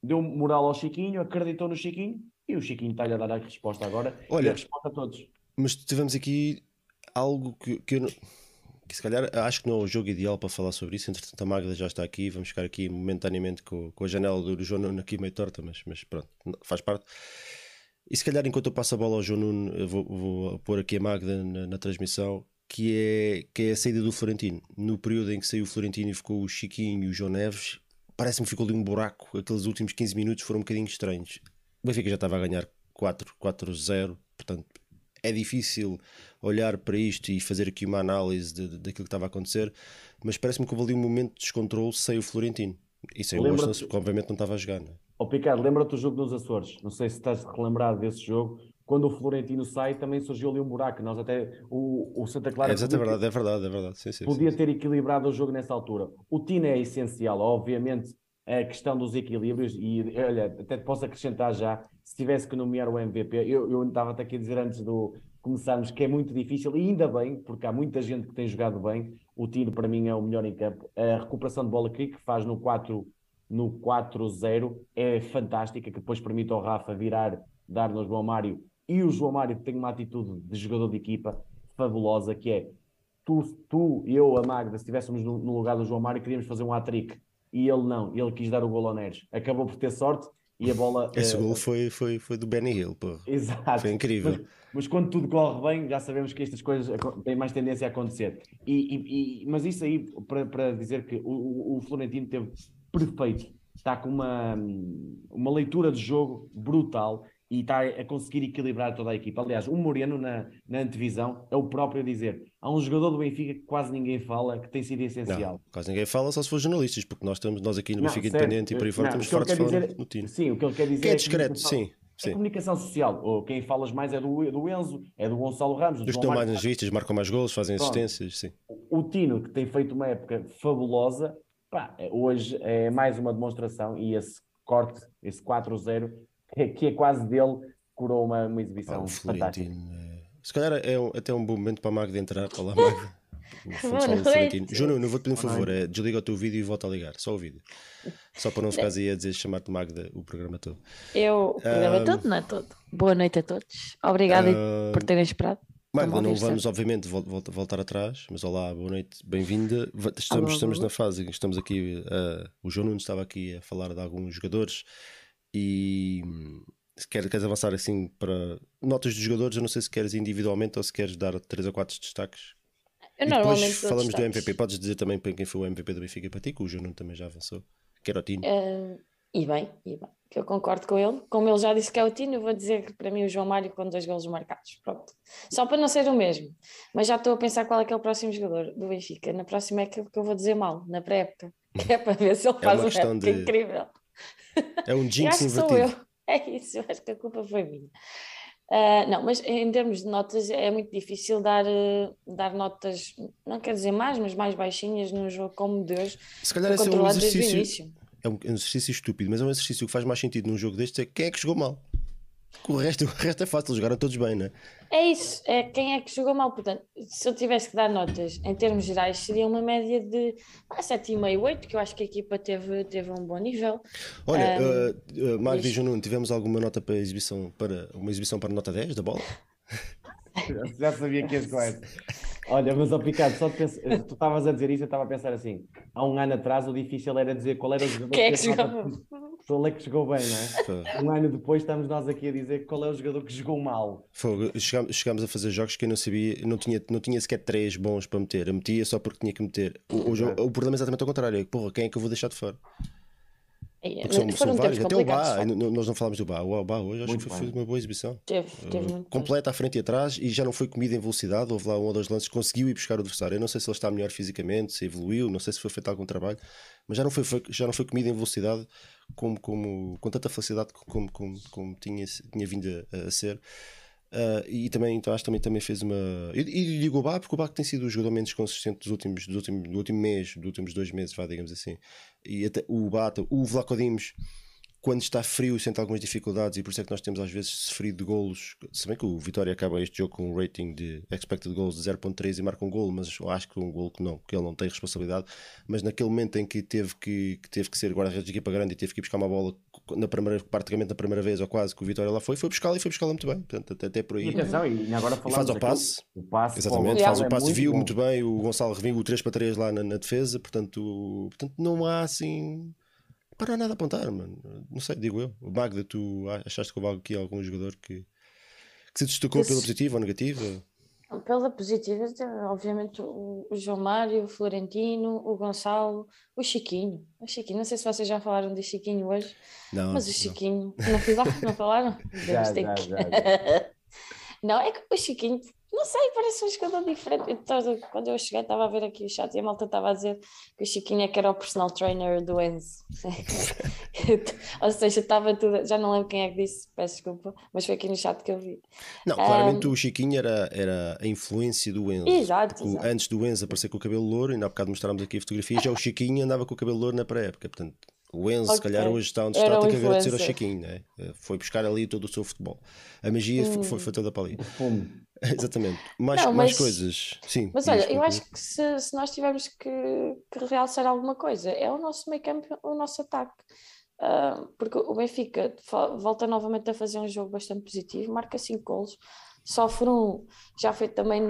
Deu moral ao Chiquinho, acreditou no Chiquinho, e o Chiquinho está-lhe a dar a resposta agora. Olha, a resposta a todos. Mas tivemos aqui algo que, que eu não que se calhar acho que não é o jogo ideal para falar sobre isso. Entretanto, a Magda já está aqui. Vamos ficar aqui momentaneamente com, com a janela do João Nuno aqui meio torta, mas, mas pronto, faz parte. E se calhar, enquanto eu passo a bola ao João Nuno, vou, vou pôr aqui a Magda na, na, transmissão, que é, que é a saída do Florentino. No período em que saiu o Florentino e ficou o Chiquinho e o João Neves, parece-me que ficou ali um buraco. Aqueles últimos 15 minutos foram um bocadinho estranhos. O Benfica já estava a ganhar 4-0, portanto é difícil olhar para isto e fazer aqui uma análise de, de, daquilo que estava a acontecer, mas parece-me que houve ali um momento de descontrole sem o Florentino. E sem o Washington, que obviamente não estava a jogar. Não é? oh, lembra-te do jogo dos Açores? Não sei se estás relembrado desse jogo. Quando o Florentino sai, também surgiu ali um buraco. Nós até o, o Santa Clara. É, é verdade, é verdade, é verdade. Sim, sim, podia sim, ter equilibrado o jogo nessa altura. O Tino é essencial, obviamente a questão dos equilíbrios e olha, até te posso acrescentar já, se tivesse que nomear o MVP, eu, eu estava até aqui a dizer antes do começarmos que é muito difícil, e ainda bem, porque há muita gente que tem jogado bem, o tiro para mim é o melhor em campo, a recuperação de bola que faz no 4 no 4-0 é fantástica, que depois permite ao Rafa virar, dar no João Mário, e o João Mário tem uma atitude de jogador de equipa fabulosa, que é tu, tu eu, a Magda, se estivéssemos no, no lugar do João Mário, queríamos fazer um hat-trick e ele não, ele quis dar o gol ao Neres. Acabou por ter sorte e a bola. [laughs] Esse uh, gol foi, foi, foi do Benny Hill, pô. Exato. Foi incrível. Mas, mas, quando tudo corre bem, já sabemos que estas coisas têm mais tendência a acontecer. E, e, e mas isso aí, para, para dizer que o, o Florentino teve perfeito, está com uma, uma leitura de jogo brutal e está a conseguir equilibrar toda a equipa. Aliás, o Moreno na, na antevisão é o próprio a dizer: há um jogador do Benfica que quase ninguém fala, que tem sido essencial. Não, quase ninguém fala, só se for jornalistas, porque nós estamos, nós aqui no não, Benfica certo. Independente e por aí fora estamos fortes falando no time. Sim, o que ele quer dizer que é discreto, sim. É comunicação social. Ou quem falas mais é do, do Enzo, é do Gonçalo Ramos. Dos estão mais nas vistas, marcam mais gols, fazem assistências. Sim. O Tino, que tem feito uma época fabulosa, pá, hoje é mais uma demonstração e esse corte, esse 4-0, é, que é quase dele, curou uma, uma exibição Ah, fantástica. É- Se calhar é um- até um bom momento para a Magda entrar. Olá, Magda. Júnior, [laughs] não vou-te pedir um favor, é desliga o teu vídeo e volta a ligar, só o vídeo. Só para não ficares aí a dizer chamar-te Magda o programa todo. Eu, o programa Ahm, todo, não é todo. Boa noite a todos. Obrigada Ah, por terem esperado. Magda, não vamos certo? obviamente vol- vol- voltar atrás, mas olá, boa noite, bem-vinda. Estamos, estamos na fase, em que estamos aqui, ah, o João Nunes estava aqui a falar de alguns jogadores e hum, se quer- queres avançar assim para notas dos jogadores, eu não sei se queres individualmente ou se queres dar três ou quatro destaques. Eu e depois falamos do. MVP. Podes dizer também para quem foi o MVP do Benfica para ti, que o Nunes também já avançou, que era o Tino. Ah, e bem, e bem, que eu concordo com ele. Como ele já disse que é o Tino, eu vou dizer que para mim o João Mário com dois golos marcados. Pronto. Só para não ser o mesmo. Mas já estou a pensar qual é que é o próximo jogador do Benfica. Na próxima é aquilo que eu vou dizer mal, na pré-época. Que é para ver se ele É faz uma uma época de- incrível. É um [laughs] jinx que sou invertido. eu. [laughs] É isso, eu acho que a culpa foi minha. Ah, não, mas em termos de notas é muito difícil dar, eh, dar notas, não quer dizer mais, mas mais baixinhas num jogo como de hoje, Se calhar esse é um exercício. É um exercício estúpido, mas é um exercício que faz mais sentido num jogo deste é quem é que jogou mal. O resto, [laughs] o resto é fácil, jogaram todos bem, né? É isso, é quem é que jogou mal. Portanto, se eu tivesse que dar notas em termos gerais, seria uma média de ah, 7,5, 8, que eu acho que a equipa teve, teve um bom nível. Olha, Um, uh, uh, e Nuno, tivemos alguma nota para exibição para uma exibição para nota 10 da bola? [laughs] Já sabia que ias com essa. Olha, mas ao Picado, só de pensar, tu estavas a dizer isso, eu estava a pensar assim: há um ano atrás o difícil era dizer qual era o jogador Quem é que jogou? Qual é que jogou bem, não é? Um ano depois estamos nós aqui a dizer qual é o jogador que jogou mal. foi- chegámos, chegámos a fazer jogos que eu não sabia, não tinha, não tinha sequer três bons para meter. Eu metia só porque tinha que meter. O, o, o problema é exatamente ao contrário: é que, porra, quem é que eu vou deixar de fora? É, Porque são, foram são vários, até o Bá, nós não falámos do Bá. O Bá hoje acho Muito que foi, foi uma boa exibição. Teve, teve muito. completa à frente e atrás e já não foi comida em velocidade. Houve lá um ou dois lances que conseguiu ir buscar o adversário. Eu não sei se ele está melhor fisicamente, se evoluiu, não sei se foi feito algum trabalho, mas já não foi, foi- já não foi comida em velocidade como, como, com tanta facilidade como, como, como tinha, tinha vindo a, a ser. Ah, e também, então, acho que também, também fez uma. E, e digo o Bá, porque o Bá tem sido o jogador menos consistente dos últimos, dos últimos, do último mês, dos últimos dois meses, vá, digamos assim. E até o Bá, o Vlaco Dimos, quando está frio sente algumas dificuldades e por isso é que nós temos às vezes sofrido de golos. Se bem que o Vitória acaba este jogo com um rating de expected goals de 0.3 e marca um golo, mas eu acho que um golo que não, que ele não tem responsabilidade. Mas naquele momento em que teve que, que teve que ser guarda-redes de equipa grande e teve que ir buscar uma bola na primeira, praticamente na primeira vez ou quase que o Vitória lá foi, foi buscá-la e foi buscá-la muito bem. Portanto até, até por E aí atenção, e agora e faz o passe. o passe Exatamente, faz o é passe, muito viu bom. muito bem o Gonçalo Revingo, o 3 para 3 lá na, na defesa, portanto, portanto não há assim para nada a apontar, mano. Não sei, digo eu. O Magda, tu achaste que houve aqui algum jogador que, que se destacou pela Esse- positiva ou negativa? Pela positiva, obviamente, o, João Mário, o Florentino, o Gonçalo, o Chiquinho. O Chiquinho, não sei se vocês já falaram de Chiquinho hoje, Não, mas o não. Chiquinho, não lá, não falaram? [laughs] Já, já, que- já, já. [laughs] Não, é que o Chiquinho, não sei, parece um jogador diferente. Eu quando eu cheguei, estava a ver aqui o chat e a malta estava a dizer que o Chiquinho é que era o personal trainer do Enzo. [laughs] Ou seja, estava tudo. Já não lembro quem é que disse, peço desculpa, mas foi aqui no chat que eu vi. Não, claramente o Chiquinho era, era a influência do Enzo. Exato, exato. Antes do Enzo aparecer com o cabelo louro, ainda há bocado mostrámos aqui a fotografia, já o Chiquinho andava com o cabelo louro na pré-época. Portanto, o Enzo, se Ok. calhar, hoje está onde está, um tem que agradecer ao. Chiquinho. Né? Foi buscar ali todo o seu futebol. A magia foi- foi, foi toda para ali. [laughs] Exatamente. Mais, Não, mais mas- coisas. Sim. Mas olha, eu acho que se, se nós tivermos que, que realçar alguma coisa, é o nosso meio campo, o nosso ataque. Ah, porque o Benfica volta novamente a fazer um jogo bastante positivo, marca 5 golos, sofre um, já foi também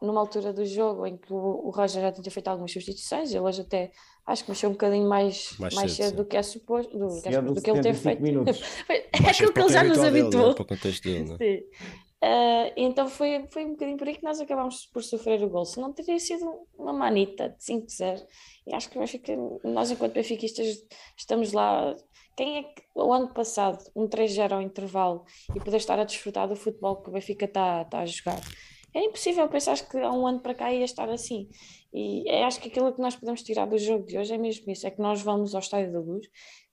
numa altura do jogo em que o, o Roger já tinha feito algumas substituições, ele hoje até acho que mexeu um bocadinho mais, Mais mais, cedo, cedo, do que é suposto, do, que é suposto, do que ele teve 75 feito. [laughs] é aquilo que ele já nos habituou. né? Para o contexto dele. Né? Sim. Ah, então foi, foi um bocadinho por aí que nós acabámos por sofrer o gol. Se não teria sido uma manita de 5-0. E acho que o Benfica, nós, enquanto benfiquistas, estamos lá. Quem é que o ano passado, um 3-0 ao intervalo e poder estar a desfrutar do futebol que o Benfica está está a jogar? É impossível pensar que há um ano para cá ia estar assim. E é, acho que aquilo que nós podemos tirar do jogo de hoje é mesmo isso: é que nós vamos ao Estádio da Luz,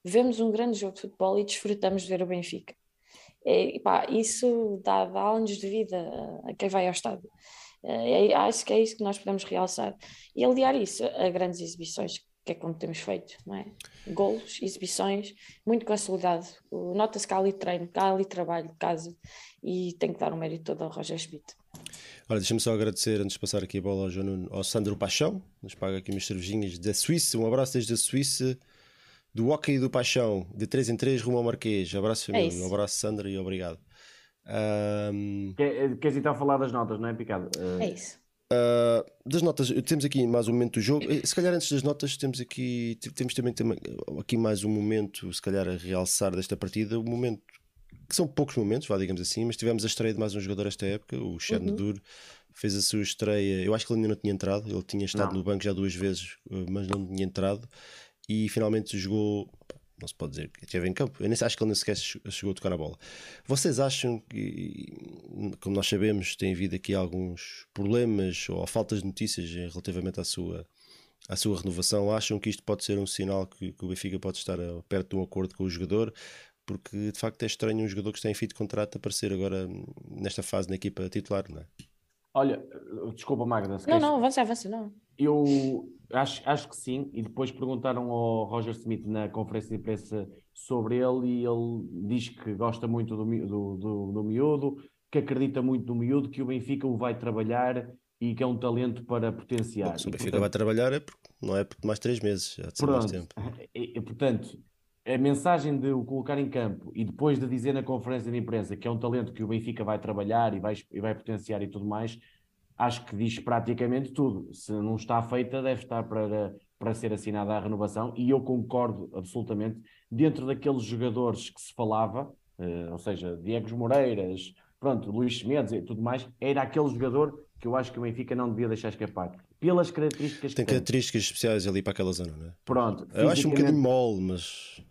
vemos um grande jogo de futebol e desfrutamos de ver o Benfica. É, e pá, isso dá, dá anos de vida a, quem vai ao estádio. É, é- acho que é isso que nós podemos realçar e aliar isso a grandes exibições que é como temos feito, não é? Golos, exibições, muito consolidado. Nota-se que há ali treino, que há ali trabalho, casa, e tem que dar o um mérito todo ao Roger Schmidt. Olha, deixa-me só agradecer, antes de passar aqui a bola ao, João, ao Sandro Paixão, nos paga aqui umas cervejinhas da Suíça. Um abraço desde a Suíça, do Hockey do Paixão, de 3 em 3, rumo ao Marquês. Abraço, família. É um abraço, Sandra, e obrigado. Um... Queres então falar das notas, não é, Picado? Uh... É isso. Uh, das notas, temos aqui mais um momento do jogo. Eh, se calhar antes das notas, temos aqui temos também, também aqui mais um momento, se calhar a realçar desta partida, um momento que são poucos momentos, vá, digamos assim, mas tivemos a estreia de mais um jogador esta época, o Chernobyl, uhum. fez a sua estreia. Eu acho que ele ainda não tinha entrado, ele tinha estado não. no banco já duas vezes, eh, mas não tinha entrado e finalmente jogou não se pode dizer que esteve em campo. Eu nem acho que ele nem sequer chegou a tocar na bola. Vocês acham que, como nós sabemos, tem havido aqui alguns problemas ou faltas de notícias relativamente à sua, à sua renovação? Acham que isto pode ser um sinal que, que o Benfica pode estar perto de um acordo com o jogador? Porque de facto é estranho um jogador que está em fim de contrato aparecer agora nesta fase na equipa titular, não é? Olha, desculpa, Magda. não, não, avança, avança, não. Eu acho, acho que sim, e depois perguntaram ao Roger Smith na conferência de imprensa sobre ele e ele diz que gosta muito do, do, do, do miúdo, que acredita muito no miúdo, que o Benfica o vai trabalhar e que é um talento para potenciar. Bom, se o Benfica portanto, vai trabalhar é porque, não é porque mais três meses, já de pronto, mais tempo. [laughs] E, e, portanto, a mensagem de o colocar em campo e depois de dizer na conferência de imprensa que é um talento que o Benfica vai trabalhar e vai, e vai potenciar e tudo mais, acho que diz praticamente tudo. Se não está feita, deve estar para, para ser assinada a renovação e eu concordo absolutamente. Dentro daqueles jogadores que se falava, uh, ou seja, Diego Moreiras, pronto, Luís Mendes e tudo mais, era aquele jogador que eu acho que o Benfica não devia deixar escapar. Pelas características tem que características tem. especiais ali para aquela zona, não é? Pronto. Eu acho um bocadinho mole, mas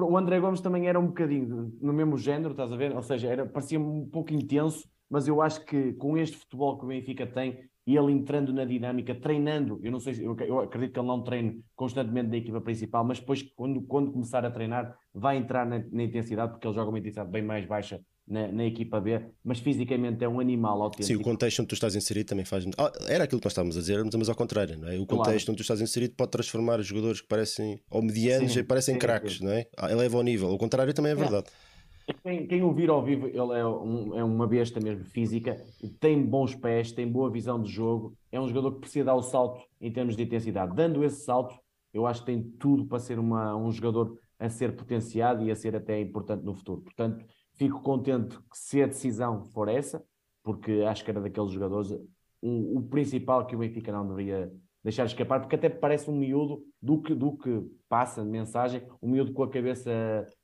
o André Gomes também era um bocadinho no mesmo género, estás a ver? Ou seja, era, parecia um pouco intenso, mas eu acho que com este futebol que o Benfica tem, e ele entrando na dinâmica, treinando, eu não sei eu, eu acredito que ele não treine constantemente na equipa principal, mas depois, quando, quando começar a treinar, vai entrar na, na intensidade, porque ele joga uma intensidade bem mais baixa na, na, equipa B, mas fisicamente é um animal autêntico. Sim, o contexto onde tu estás inserido também faz. Ah, era aquilo que nós estávamos a dizer, mas ao contrário, não é? O contexto claro. onde tu estás inserido pode transformar jogadores que parecem, ou medianos, e parecem sim, craques, sim. não é? Ah, eleva o nível. O contrário também é verdade. Quem, quem ouvir ao vivo, ele é, um, é uma besta mesmo física, tem bons pés, tem boa visão de jogo, é um jogador que precisa dar o salto em termos de intensidade. Dando esse salto, eu acho que tem tudo para ser uma, um jogador a ser potenciado e a ser até importante no futuro. Portanto, Fico contente que se a decisão for essa, porque acho que era daqueles jogadores um, o principal que o Benfica não deveria deixar escapar, porque até parece um miúdo do que, do que passa de mensagem, um miúdo com a cabeça,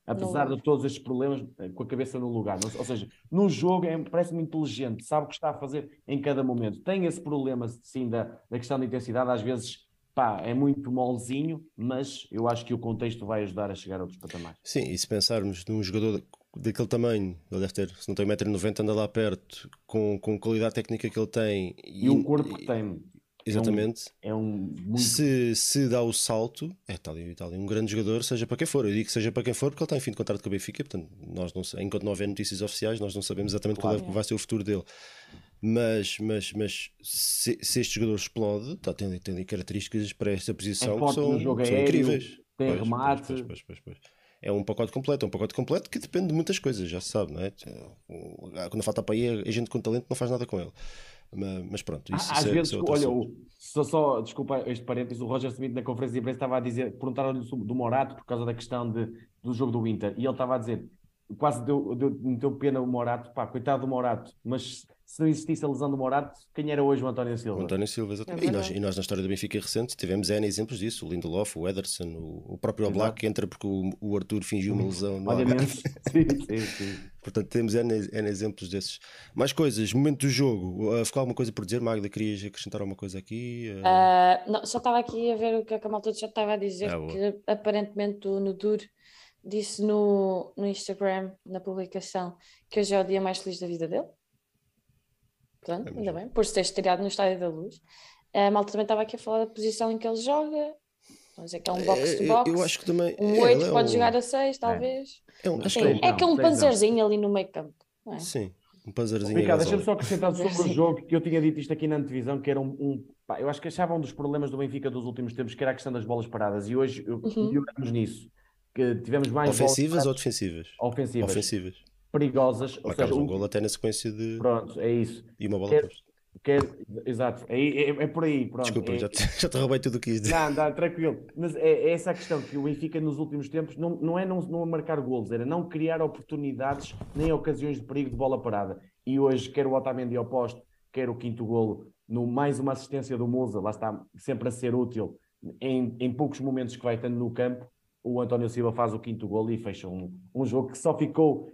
apesar de todos estes problemas, com a cabeça no lugar. Ou seja, no jogo é, parece-me inteligente, sabe o que está a fazer em cada momento. Tem esse problema, sim, da, da questão da intensidade, às vezes pá, é muito molzinho, mas eu acho que o contexto vai ajudar a chegar a outros patamares. Sim, e se pensarmos num jogador daquele tamanho, ele deve ter, se não tem 1,90m, anda lá perto, com, com a qualidade técnica que ele tem e, e o corpo que tem. Exatamente. É um, é um muito... se, se dá o salto, é tal e tal, um grande jogador, seja para quem for. Eu digo que seja para quem for, porque ele está em fim de contrato com a Benfica, portanto, nós não, enquanto não houver notícias oficiais, nós não sabemos exatamente claro. qual é, vai ser o futuro dele. Mas, mas, mas se, se este jogador explode, tá, tem, tem características para esta posição é que são, são aéreo, incríveis. Tem pois, remate. Pois, pois, pois, é um pacote completo, é um pacote completo que depende de muitas coisas, já se sabe, não é? Quando falta para aí, a gente com talento não faz nada com ele. Mas, pronto, isso, Às isso é, vezes, é olha, o, só, só, desculpa este parênteses, o Roger Smith na conferência de imprensa estava a dizer, perguntaram-lhe do Morato por causa da questão de, do jogo do Inter, e ele estava a dizer, quase deu, deu, deu pena o Morato, pá, coitado do Morato, mas se não existisse a lesão do Morato, quem era hoje o António Silva? O António Silva, exatamente. É e, nós, e nós na história do Benfica recente tivemos N exemplos disso, o Lindelof, o Ederson, o, o próprio Oblak que entra porque o, o Arthur fingiu uma lesão no [laughs] sim, sim, sim. Portanto, temos N, N, exemplos desses. Mais coisas, momento do jogo. Uh, ficou alguma coisa por dizer, Magda? Querias acrescentar alguma coisa aqui? Uh... Uh, não, só estava aqui a ver o que a Kamal já estava a dizer, ah, que aparentemente o Nudur disse no, no Instagram, na publicação, que hoje é o dia mais feliz da vida dele. Portanto, é ainda bem, por se ter estreado no Estádio da Luz. A malta também estava aqui a falar da posição em que ele joga. Mas é que é um box-to-box. É, eu acho que também. Um 8 é, pode um... jogar a 6, talvez. É, um, acho que é, é que é um panzerzinho ali no meio campo. É? Sim. Um puzzerzinho. Ricardo, deixa-me só acrescentar sobre o jogo que eu tinha dito isto aqui na antevisão, que era um. um- pá, eu acho que achava um dos problemas do Benfica dos últimos tempos, que era a questão das bolas paradas, e hoje eu- Uhum. melhoramos nisso. Que tivemos mais Ofensivas ou bolas defensivas? paradas ofensivas, Ofensivas. perigosas, ou Marcámos um o- gol até na sequência de. pronto, é isso. E uma bola Quer- posta. Quer, exato, é, é, é por aí, pronto. Desculpa, é- já, te, [laughs] já te roubei tudo o que quis dizer. Não, dá, tranquilo. Mas é, é essa a questão que o Benfica nos últimos tempos não, não é não, não marcar golos, era não criar oportunidades nem ocasiões de perigo de bola parada. E hoje, quer o Otamendi ao posto, quer o quinto golo, no mais uma assistência do Musa, lá está sempre a ser útil em, em poucos momentos que vai estando no campo. O António Silva faz o quinto golo e fecha um, um jogo que só ficou.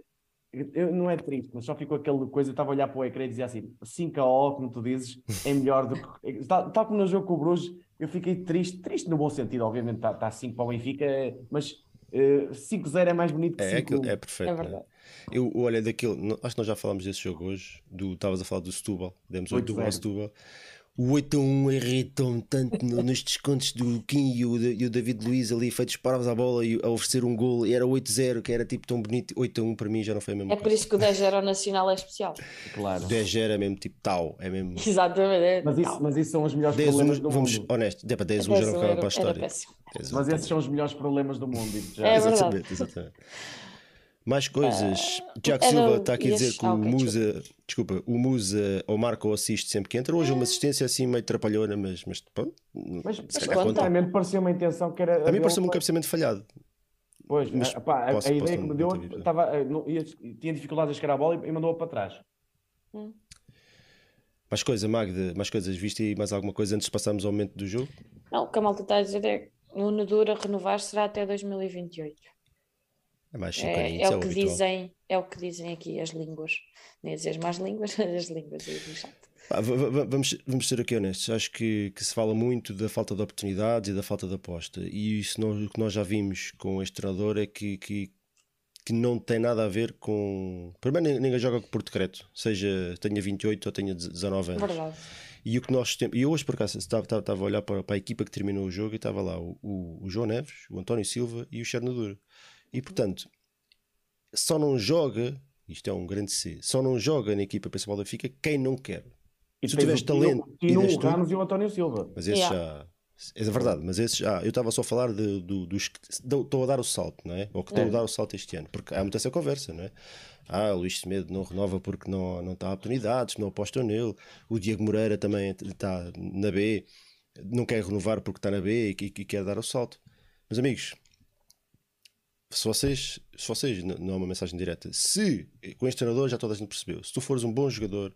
eu- não é triste, mas só ficou aquela coisa. Eu estava a olhar para o ecrã e dizia assim: 5 a O, como tu dizes, é melhor do que. Tal, tal como no jogo com o Bruges, eu fiquei triste, triste no bom sentido, obviamente está tá 5 para o Benfica, mas eh, 5-0 é mais bonito que É, 5 aquilo- é perfeito. É né? verdade. Eu, olha, daquele. não- Acho que nós já falámos desse jogo hoje. Do, estavas a falar do Setúbal. Demos 8 8-0. ao Setúbal. O 8 a 1 irritou-me tanto no- nos descontos do Kim e o, e o David Luiz ali feitos paravas à bola e a oferecer um gol e era 8-0, que era tipo tão bonito. 8 a 1 para mim já não foi a mesma É por coisa. isso que o 10 era o nacional é especial. Claro. 10 era mesmo tipo tal. É mesmo. [laughs] Exatamente. é Mas isso, mas isso são os melhores 10 problemas 1, do vamos, mundo. honesto, é para 10 1 Esse já não ficava para a história. péssimo. 10 Mas esses são os melhores problemas do mundo. já. É verdade. Exatamente, exatamente. Mais coisas. Tiago era Silva está aqui a dizer que ah, o ok, Musa, desculpa, o Musa ou marca ou assiste sempre que entra. Hoje uma assistência assim meio trapalhona, mas, mas pronto, Mas, se calhar conta. conta. sinceramente, pareceu uma intenção que era. A mim dele pareceu-me um cabeceamento falhado. Pois, Mas a, pá, a- posso- a ideia posso que me deu, estava, eh, não- ia- tinha dificuldade a chegar à bola e, e mandou-a para trás. Mais coisa, Magda, mais coisas. Viste aí mais alguma coisa antes de passarmos ao momento do jogo? Não, o que a malta está a dizer é que o Nadura renovar será até 2028. É mais 5 É, é é o que dizem, é o que dizem aqui as línguas. Nem dizer as más línguas, [laughs] as línguas aí do chat. Vamos, vamos ser aqui honestos. Acho que, que se fala muito da falta de oportunidades e da falta de aposta. E isso nós- o que nós já vimos com este treinador é que, que, que não tem nada a ver com. Primeiro, nin- ninguém joga por decreto, seja tenha 28 ou tenha 19 anos. Verdade. E o que nós temos. E hoje, por acaso, estava, estava, estava a olhar para, para a equipa que terminou o jogo e estava lá o, o, o João Neves, o António Silva e o Chernadura. E portanto, só não joga. Isto é um grande C. Só não joga na equipa principal da Benfica quem não quer. E Se tu tiveres talento e deste o Ramos e o António Silva. Mas esses Yeah. já. É verdade, mas esses já. Eu estava só a falar de, do- dos que estão a dar o salto, não é? Ou que estão É. a dar o salto este ano. Porque há muita essa conversa, não é? Ah, o Luís Semedo não renova porque não, não está a oportunidades, não apostam nele. O Diego Moreira também está na B, não quer renovar porque está na B e, e quer dar o salto. Meus amigos, se vocês, se vocês, não é uma mensagem direta, se com este treinador já toda a gente percebeu, se tu fores um bom jogador,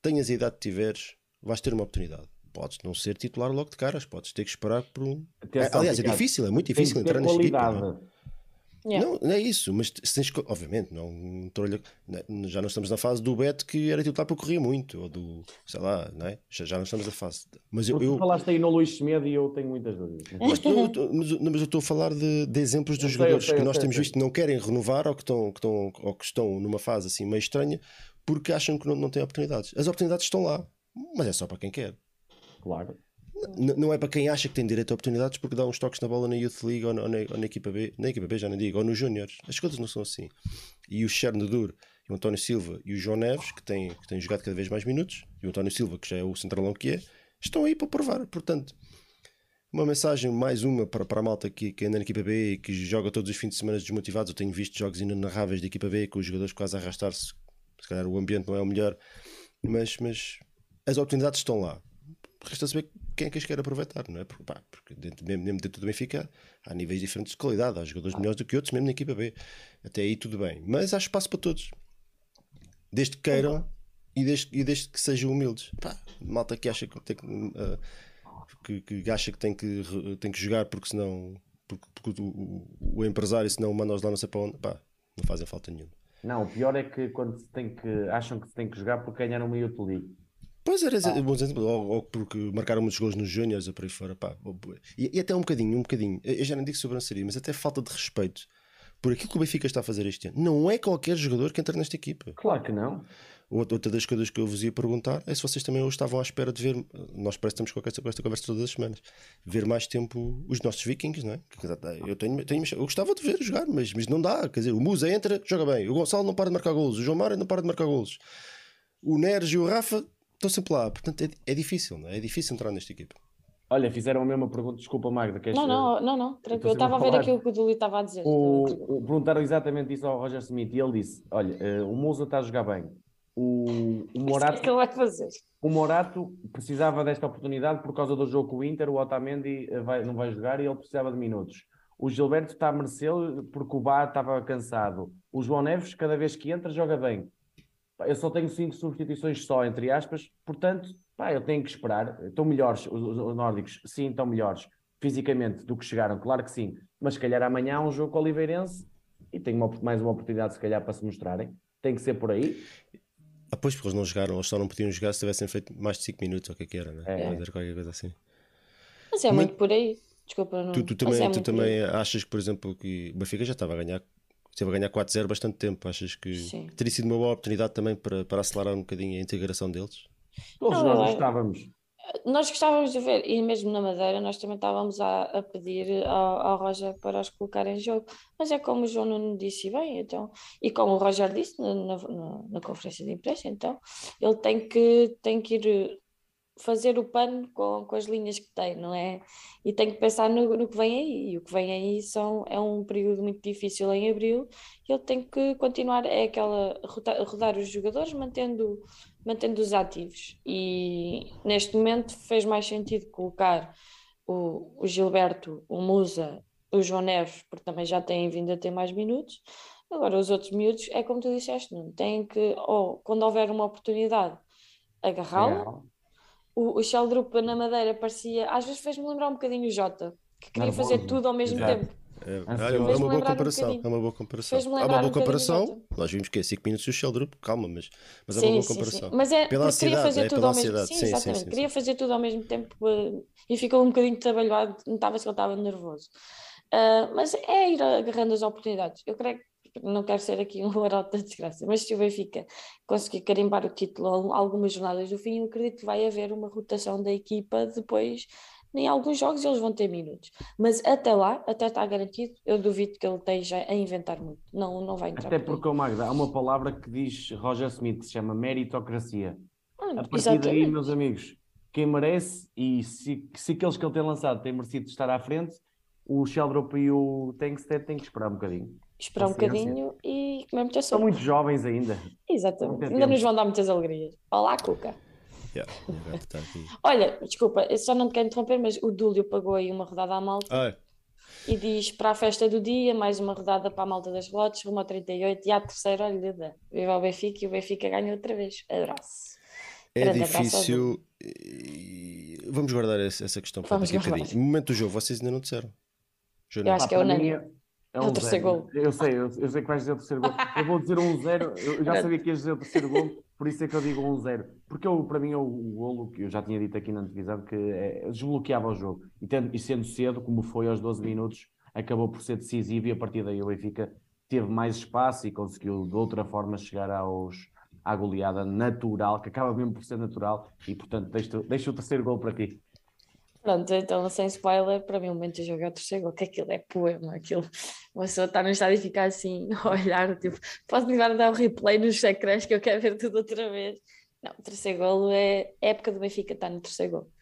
tenhas a idade que tiveres, vais ter uma oportunidade. Podes não ser titular logo de caras, podes ter que esperar por um. Atenção, Aliás, é difícil, é muito difícil entrar nesta equipa. Não é? Yeah. Não, não é isso, mas tens, obviamente, não, um trolho- não- já não estamos na fase do Beto que era titular porque corria muito, ou do, sei lá, não é? Já, já não estamos na fase. Mas eu, Tu eu, falaste aí no Luís Semedo e eu tenho muitas dúvidas. mas, tô- mas eu- estou a falar de, de exemplos dos sei, jogadores sei, que nós sei, temos visto que não querem renovar ou que, estão, que, estão, ou que estão numa fase assim meio estranha porque acham que não, não têm oportunidades. As oportunidades estão lá, mas é só para quem quer. Claro. Não é para quem acha que tem direito a oportunidades porque dá uns toques na bola na Youth League ou na, ou na- ou na equipa B, na equipa B já não digo, ou nos Júniores. As coisas não são assim. E o Chernadur, e o António Silva e o João Neves, que têm, que jogado cada vez mais minutos, e o António Silva, que já é o centralão que é, estão aí para provar. Portanto, uma mensagem, mais uma para, para a malta que, que anda na equipa B e que joga todos os fins de semana desmotivados. Eu tenho visto jogos inenarráveis da equipa B com os jogadores quase a arrastar-se. Se calhar o ambiente não é o melhor, mas, mas as oportunidades estão lá. Resta saber quem é que as quer aproveitar, não é? Porque, pá, porque dentro, mesmo, mesmo dentro do Benfica há níveis diferentes de qualidade, há jogadores melhores do que outros, mesmo na equipa B. Até aí tudo bem. Mas há espaço para todos. Desde que queiram e desde, e desde que sejam humildes. Pá, malta que acha que tem que, ah, que, que acha que tem que, tem que jogar porque senão porque, porque o, o, o empresário senão manda-os lá não sei para onde, pá, não fazem falta nenhuma. Não, o pior é que quando se tem que acham que se tem que jogar porque ganharam uma Youth League. Pois era, ah. bom exemplo, ou, ou porque marcaram muitos gols nos Júniors ou por aí fora, pá. E, e até um bocadinho, um bocadinho, eu já não digo sobranceria, mas até falta de respeito por aquilo que o Benfica está a fazer este ano. Não é qualquer jogador que entra nesta equipa. Claro que não. Outra das coisas que eu vos ia perguntar é se vocês também hoje estavam à espera de ver, nós parece que estamos com esta, com esta conversa todas as semanas, ver mais tempo os nossos vikings, não é? Eu, tenho, tenho, eu gostava de ver jogar, mas, mas não dá. Quer dizer, o Musa entra, joga bem, o Gonçalo não para de marcar golos, o João Mário não para de marcar golos, o Neres e o Rafa estão sempre lá. Portanto, é, é difícil, não é? É difícil entrar nesta equipa. Olha, fizeram a mesma pergunta, desculpa Magda. Queres... Não, não, não, não, tranquilo. Eu estava a ver aquilo que o Duli estava a dizer. O, o, perguntaram exatamente isso ao Roger Smith e ele disse: Olha, uh, o Musa está a jogar bem. O, o [laughs] Morato, é que ele vai fazer. O Morato precisava desta oportunidade por causa do jogo com o Inter. O Otamendi eh, vai, não vai jogar e ele precisava de minutos. O Gilberto está a merecer porque o Bá estava cansado. O João Neves, cada vez que entra, joga bem. Eu só tenho cinco substituições só, entre aspas, portanto, pá, eu tenho que esperar. Estão melhores, os, os nórdicos, sim, estão melhores fisicamente do que chegaram, claro que sim, mas se calhar amanhã há um jogo com o Oliveirense e tem uma, mais uma oportunidade, se calhar, para se mostrarem. Tem que ser por aí. Ah, pois, porque eles não jogaram, eles só não podiam jogar se tivessem feito mais de 5 minutos ou o que é que era, né? É. Fazer qualquer coisa assim. Mas é muito por aí. Desculpa, não. Tu, tu também, é tu também achas que, por exemplo, que o Benfica já estava a ganhar esteve a ganhar 4-0 bastante tempo. Achas que Sim. teria sido uma boa oportunidade também para, para acelerar um bocadinho a integração deles? Todos nós gostávamos. Nós gostávamos de ver, e mesmo na Madeira, nós também estávamos a, a pedir ao, ao, Roger para os colocar em jogo. Mas é como o João Nuno disse bem, então, e como o Roger disse na, na, na conferência de imprensa, então, ele tem que, tem que ir fazer o pano com, com as linhas que tem, não é? E tem que pensar no, no que vem aí. E o que vem aí são, é um período muito difícil em abril ele tem que continuar, é aquela, rodar, rodar os jogadores mantendo, mantendo os ativos. E neste momento fez mais sentido colocar o, o Gilberto, o Musa, o João Neves, porque também já têm vindo a ter mais minutos. Agora, os outros miúdos, é como tu disseste, não tem que, ou quando houver uma oportunidade, agarrá-la o, o Sheldrup na Madeira parecia, às vezes fez-me lembrar um bocadinho o Jota, que queria Nervoso. fazer tudo ao mesmo Exato. tempo. É, é, é, uma boa comparação, um é uma boa comparação. Há uma boa um comparação. Nós vimos que é 5 minutos e o Sheldrup, calma, mas, mas sim, é uma boa comparação. Sim, Mas é pela queria fazer é, tudo ao mesmo tempo. Sim, exatamente. queria fazer tudo ao mesmo tempo e ficou um bocadinho trabalhado, notava-se que ele estava nervoso. Uh, mas é ir agarrando as oportunidades. Eu creio que não quero ser aqui um arauto da desgraça, mas se o Benfica conseguir carimbar o título algumas jornadas do fim, eu acredito que vai haver uma rotação da equipa depois. Em alguns jogos eles vão ter minutos, mas até lá, até está garantido, eu duvido que ele esteja a inventar muito. Não, não vai entrar. Até por porque, Magda, há uma palavra que diz Roger Smith que se chama meritocracia. Ah, a partir exatamente. daí, meus amigos, quem merece e se, se aqueles que ele tem lançado têm merecido estar à frente, o Sheldrop e o Tankstead têm que esperar um bocadinho esperar um bocadinho e comer muita sopa. São muito jovens ainda. Exatamente. Ainda nos vão dar muitas alegrias. Olá, Cuca. Yeah, Olha, desculpa, eu só não te quero interromper, mas o Dúlio pagou aí uma rodada à malta. Ah, é. E diz para a festa do dia, mais uma rodada para a malta das lotes, rumo a 38 e à terceira, olha, dá. Viva o Benfica e o Benfica ganha outra vez. Abraço. É Grande difícil. Vamos guardar essa questão para daqui a bocadinho. No momento do jogo, vocês ainda não disseram. Eu acho que é unânime. É, é um o terceiro gol. Eu sei, eu, eu, sei que vais dizer o terceiro gol. Eu vou dizer um zero. Eu já sabia que ias dizer o terceiro gol, por isso é que eu digo um zero. Porque eu, para mim é o, o golo que eu já tinha dito aqui na televisão que é, desbloqueava o jogo. E, tendo, e sendo cedo, como foi aos 12 minutos, acabou por ser decisivo e a partir daí o Benfica teve mais espaço e conseguiu de outra forma chegar aos, à goleada natural, que acaba mesmo por ser natural, e portanto deixo, deixo o terceiro gol para ti. Pronto, então sem spoiler, para mim o momento de jogar o terceiro gol, que aquilo é poema, aquilo, uma pessoa está no estádio e ficar assim, [laughs] a olhar, tipo, levar a dar o replay nos ecrãs que eu quero ver tudo outra vez. Não, o terceiro gol é, é época do Benfica, está no terceiro gol.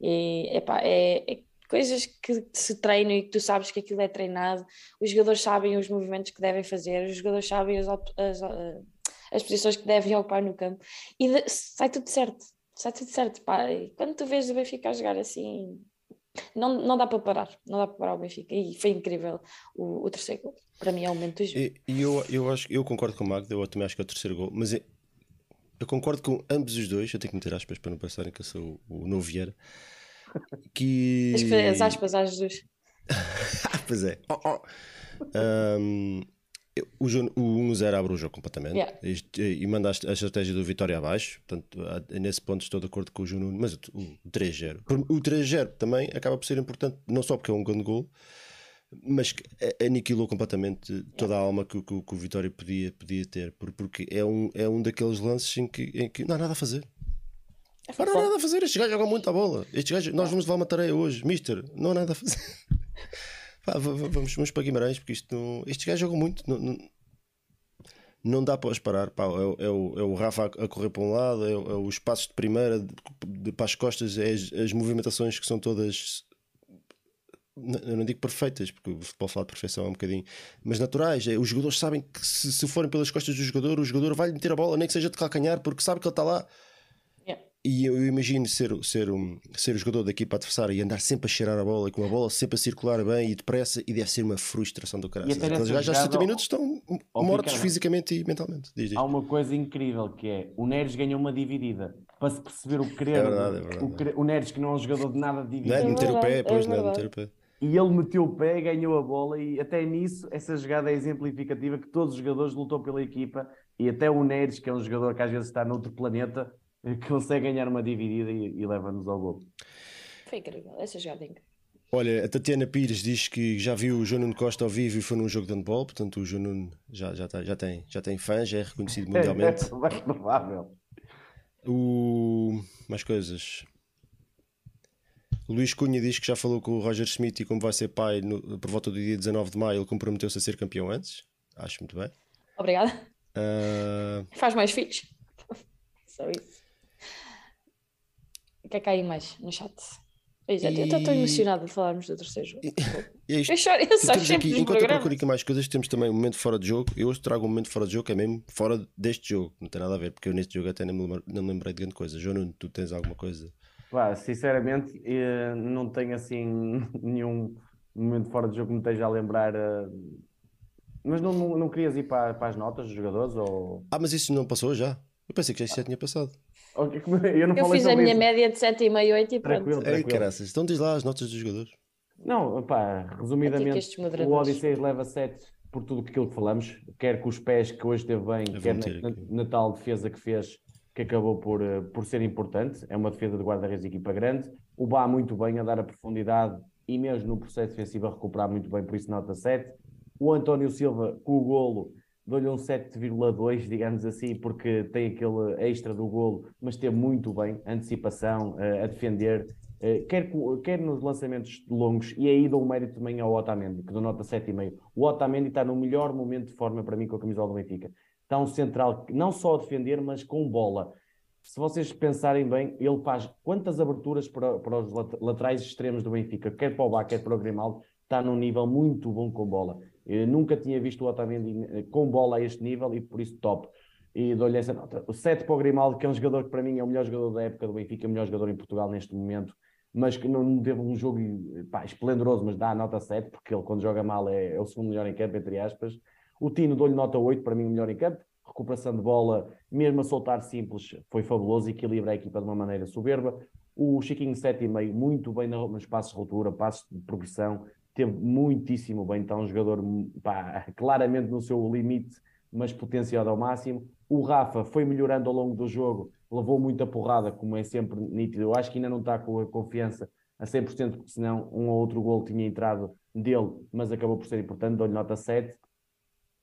E, epá, é, é coisas que se treinam e que tu sabes que aquilo é treinado, os jogadores sabem os movimentos que devem fazer, os jogadores sabem as, as, as posições que devem ocupar no campo e sai tudo certo está tudo certo, pá. E quando tu vês o Benfica a jogar assim, não, não dá para parar, não dá para parar o Benfica. E foi incrível o, o terceiro gol. Para mim é o momento do jogo. E, eu, eu, acho, eu concordo com o Magda, eu também acho que é o terceiro gol, mas é, eu concordo com ambos os dois. Eu tenho que meter aspas para não pensarem que eu sou o, o novo Vieira. Que. As aspas às Jesus. [laughs] pois é. Oh, oh. Um, o, o 1-0 abre o jogo completamente yeah. e, e manda a, estratégia do Vitória abaixo. Portanto, nesse ponto estou de acordo com o Juno, mas o, o 3-0. O 3-0 também acaba por ser importante, não só porque é um grande gol, mas que aniquilou completamente toda a alma que, que, que, o Vitória podia, podia ter, porque é um, é um daqueles lances em que, em que não há nada a fazer. É não há nada a fazer, estes gajos jogam muito a bola. Estes gajos, nós vamos levar uma tarefa hoje, Mister, não há nada a fazer. [laughs] Pá, vamos, vamos para Guimarães, porque isto não, estes gajos jogam muito. Não, não, não dá para parar. Pá, é, é, o, é o Rafa a, correr para um lado, é, é os passos de primeira, de, de, para as costas, é as, as movimentações que são todas eu não digo perfeitas, porque o futebol fala de perfeição é um bocadinho, mas naturais. É, os jogadores sabem que se, se forem pelas costas do jogador, o jogador vai meter a bola, nem que seja de calcanhar, porque sabe que ele está lá. E eu, imagino ser, ser, um, ser o jogador da equipa adversária e andar sempre a cheirar a bola e com a bola sempre a circular bem e depressa, e deve ser uma frustração do caralho. Aqueles gajos aos 70 minutos estão mortos fisicamente e mentalmente. Diz, diz. Há uma coisa incrível que é o Neres ganhou uma dividida para se perceber o querer. É verdade, é verdade. O, querer, o Neres, que não é um jogador de nada de dividida. Não é de meter o pé, pois, não é de meter o pé. E ele meteu o pé, ganhou a bola, e até nisso, essa jogada é exemplificativa que todos os jogadores lutam pela equipa, e até o Neres, que é um jogador que às vezes está noutro planeta, [laughs] consegue ganhar uma dividida e, e leva-nos ao gol. Foi incrível, essa jogada é incrível. Olha, a Tatiana Pires diz que já viu o João Nuno Costa ao vivo e foi num jogo de handball, portanto o João Nuno já, já, tá, já, tem, já tem fãs, já é reconhecido mundialmente. [laughs] É, é mais provável. O... Mais coisas. O Luís Cunha diz que já falou com o Roger Smith e como vai ser pai no, por volta do dia 19 de maio, ele comprometeu-se a ser campeão antes. Acho muito bem. Obrigada. Uh... Faz mais filhos. [laughs] Só isso. O que é que há aí mais no chat? Exato, e... eu estou emocionado de falarmos do terceiro jogo. E, é isto. Eu choro, eu temos aqui, enquanto eu procuro aqui mais coisas, temos também um momento fora de jogo. Eu hoje trago um momento fora de jogo que é mesmo fora deste jogo. Não tem nada a ver, porque eu neste jogo até nem me, não me lembrei de grande coisa. João, tu tens alguma coisa? Pá, sinceramente, eh, não tenho assim [laughs] nenhum momento fora de jogo que me esteja a lembrar. Eh, mas não, não, não querias ir para, para as notas dos jogadores? Ou... Ah, mas isso não passou já? Eu pensei que já tinha passado. Eu, não eu fiz a minha isso. média de 7,5, 8 e pronto. Tranquilo, tranquilo. Ei, caraças, então diz lá as notas dos jogadores. Não, pá, resumidamente, o Odisseus leva 7 por tudo aquilo que falamos, quer com os pés que hoje teve bem, quer na, na, na, tal defesa que fez, que acabou por, eh, por ser importante. É uma defesa de guarda-redes de equipa grande. O Bá muito bem a dar a profundidade e mesmo no processo defensivo a recuperar muito bem, por isso nota 7. O António Silva com o golo dou-lhe um 7,2, digamos assim, porque tem aquele extra do golo, mas teve muito bem, antecipação, uh, a defender, uh, quer, quer nos lançamentos longos, e aí dou o mérito também ao Otamendi, que dou nota 7,5. O Otamendi está no melhor momento de forma para mim com a camisola do Benfica está um central não só a defender, mas com bola. Se vocês pensarem bem, ele faz quantas aberturas para, para os laterais extremos do Benfica, quer para o Bá, quer para o Grimaldo, está num nível muito bom com bola. Nunca tinha visto o Otamendi eh, com bola a este nível e por isso top. E dou-lhe essa nota. O 7 para o Grimaldo, que é um jogador que para mim é o melhor jogador da época do Benfica, o melhor jogador em Portugal neste momento, mas que não teve um jogo pá, esplendoroso, mas dá a nota 7, porque ele quando joga mal é, é o segundo melhor em campo, entre aspas. O Tino dou-lhe nota 8, para mim o melhor em campo. Recuperação de bola, mesmo a soltar simples, foi fabuloso, equilibra a equipa de uma maneira soberba. O Chiquinho 7,5, muito bem nos passos de ruptura, passos de progressão, teve muitíssimo bem. Está um jogador pá, claramente no seu limite, mas potenciado ao máximo. O Rafa foi melhorando ao longo do jogo, levou muita porrada, como é sempre nítido. Eu acho que ainda não está com a confiança a 100%, porque senão um ou outro gol tinha entrado dele, mas acabou por ser importante. Dou-lhe nota 7.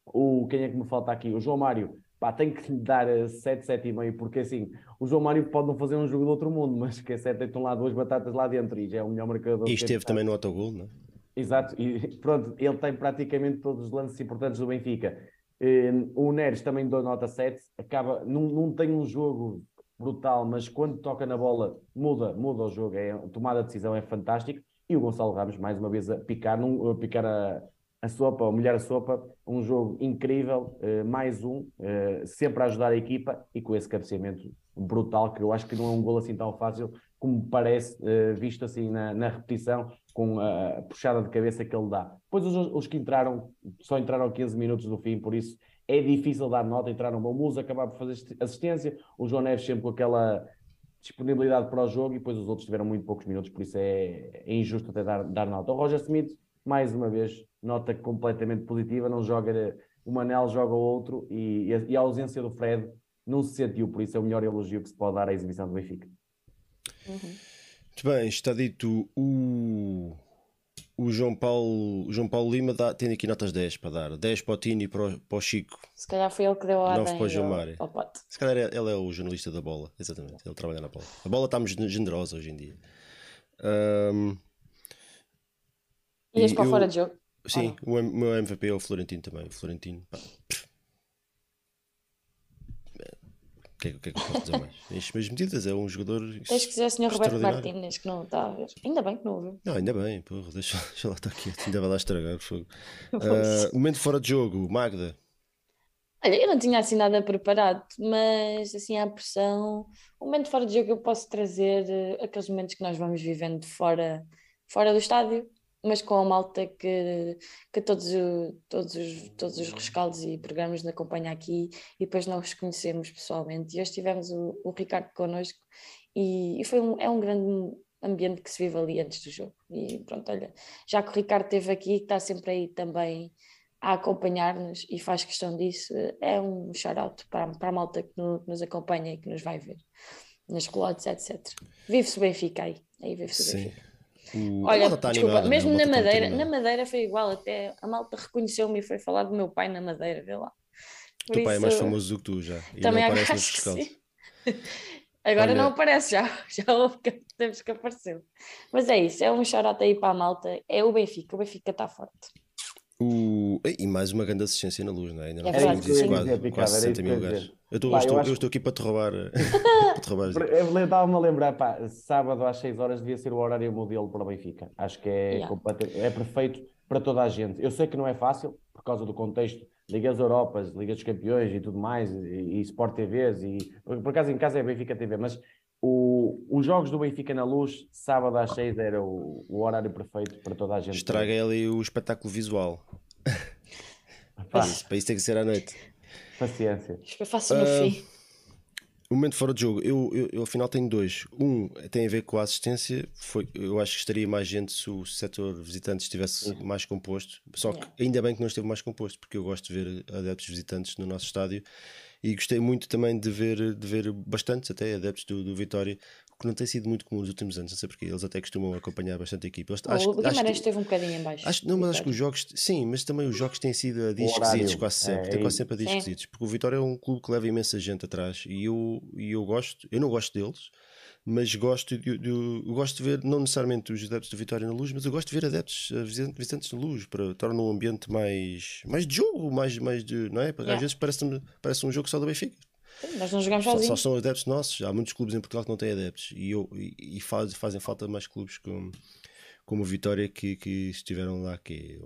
O, quem é que me falta aqui? O João Mário. Pá, tenho que lhe dar 7, eh, 7,5, porque assim, o João Mário pode não fazer um jogo do outro mundo, mas que é 7, estão lá duas batatas lá dentro e já é o melhor marcador. E esteve também no autogol, não é? Exato, e [laughs] pronto, ele tem praticamente todos os lances importantes do Benfica. Ehm, o Neres também deu nota 7, acaba, não, não tem um jogo brutal, mas quando toca na bola muda, muda o jogo, é, tomada de decisão é fantástico. E o Gonçalo Ramos, mais uma vez, a picar, num, a picar a, a sopa, ou molhar a sopa, um jogo incrível, uh, mais um, uh, sempre a ajudar a equipa e com esse cabeceamento brutal, que eu acho que não é um gol assim tão fácil como parece, uh, visto assim na, na, repetição, com a puxada de cabeça que ele dá. Depois os, os, que entraram, só entraram 15 minutos do fim, por isso é difícil dar nota, entraram o Musa, acabar por fazer assistência, o João Neves sempre com aquela disponibilidade para o jogo e depois os outros tiveram muito poucos minutos, por isso é, é injusto até dar, dar nota. O Roger Smith, mais uma vez, nota completamente positiva, não joga o Manel, joga o outro e, e, a, ausência do Fred não se sentiu, por isso é o melhor elogio que se pode dar à exibição do Benfica. Uhum. Muito bem, está dito o O João Paulo, o João Paulo Lima dá, tem aqui notas 10 para dar. 10 para o Tino e para o, para o Chico. Se calhar foi ele que deu a 9 ordem para o João Mário. Se calhar é- ele é o jornalista da bola, exatamente. Ele trabalha na bola. A bola está generosa hoje em dia. Ahm, Ias para eu- fora de jogo? sim, o M- meu MVP é o Florentino também. O Florentino. pá, pff. O que, é, que- o que é que eu posso dizer mais? [laughs] As mesmas medidas, é um jogador. Tens que dizer ao Sr. Roberto. Martínez que não está a ver. Ainda bem que não ouviu. Não, ainda bem, porra, deixa, [laughs] deixa lá estar aqui, ainda vai lá estragar. Fogo. [laughs] Ah, momento fora de jogo, Magda. Olha, eu não tinha assim nada preparado, mas assim à pressão, um momento fora de jogo eu posso trazer eh, aqueles momentos que nós vamos vivendo fora, fora do estádio, mas com a malta que, que todos, o- todos, os, todos os rescaldos e programas nos acompanham aqui e depois nós os conhecemos pessoalmente. E hoje tivemos o, o Ricardo connosco e, e foi um, é um grande ambiente que se vive ali antes do jogo. E pronto, olha, já que o Ricardo esteve aqui, que está sempre aí também a acompanhar-nos e faz questão disso, é um shout-out para, para a malta que no- nos acompanha e que nos vai ver nas relotes, etc. Vive-se o Benfica aí. Aí vive-se o Sim. Benfica. O... Olha, desculpa, animada, mesmo né? na Madeira, na. Madeira foi igual, até a malta reconheceu-me e foi falar do meu pai na Madeira, vê lá. O teu pai é mais famoso do que tu já. E Também não aparece nos acho que rescaldos. sim. [laughs] Agora Olha- não aparece, já, já houve que temos que apareceu. Mas é isso, é um shout aí para a malta. É o Benfica, o Benfica está forte. O... E mais uma grande assistência na luz, não é? Ainda não É isso quase, quase era 60 isso mil que eu estou, Pá, eu estou, eu eu acho- estou aqui para te roubar. [laughs] [laughs] para te roubar Eu Estava-me a lembrar, pá, sábado às 6 horas devia ser o horário modelo para o Benfica. Acho que é, Yeah. é perfeito para toda a gente. Eu sei que não é fácil, por causa do contexto, Ligas Europas, Ligas dos Campeões e tudo mais, e, e Sport TVs, e por, por acaso em casa é Benfica TV, mas o, os jogos do Benfica na luz, sábado às 6 era o, o horário perfeito para toda a gente. Estraga ali o espetáculo visual. [laughs] Para isso, para isso tem que ser à noite. paciência. Eu faço no Ah, fim. O momento fora de jogo, eu, eu, eu afinal tenho dois. Um tem a ver com a assistência. Foi, eu acho que estaria mais gente se o setor visitante estivesse mais composto. Só que Yeah. ainda bem que não esteve mais composto, porque eu gosto de ver adeptos visitantes no nosso estádio e gostei muito também de ver, de ver bastantes até adeptos do, do Vitória, o que não tem sido muito comum nos últimos anos, não sei porque eles até costumam acompanhar bastante a equipa. Eles- Oh, acho- o acho Guimarães que- esteve um bocadinho em baixo. Acho, não, mas acho que os jogos, sim, mas também os jogos têm sido a dias esquisitos, quase sempre. é, tem é quase sempre a dias esquisitos, porque o Vitória é um clube que leva imensa gente atrás e eu, e eu gosto, eu não gosto deles, mas gosto de, eu gosto de ver, não necessariamente os adeptos do Vitória na luz, mas eu gosto de ver adeptos eh, visitantes na luz para tornar um ambiente mais, mais de jogo, mais, mais de, não é? Porque Yeah. às vezes parece, parece um jogo só do Benfica. Nós não jogamos Só, só sozinhos. são adeptos nossos. Há muitos clubes em Portugal que não têm adeptos e, eu, e, e faz- fazem falta mais clubes como, como o Vitória que, que estiveram lá que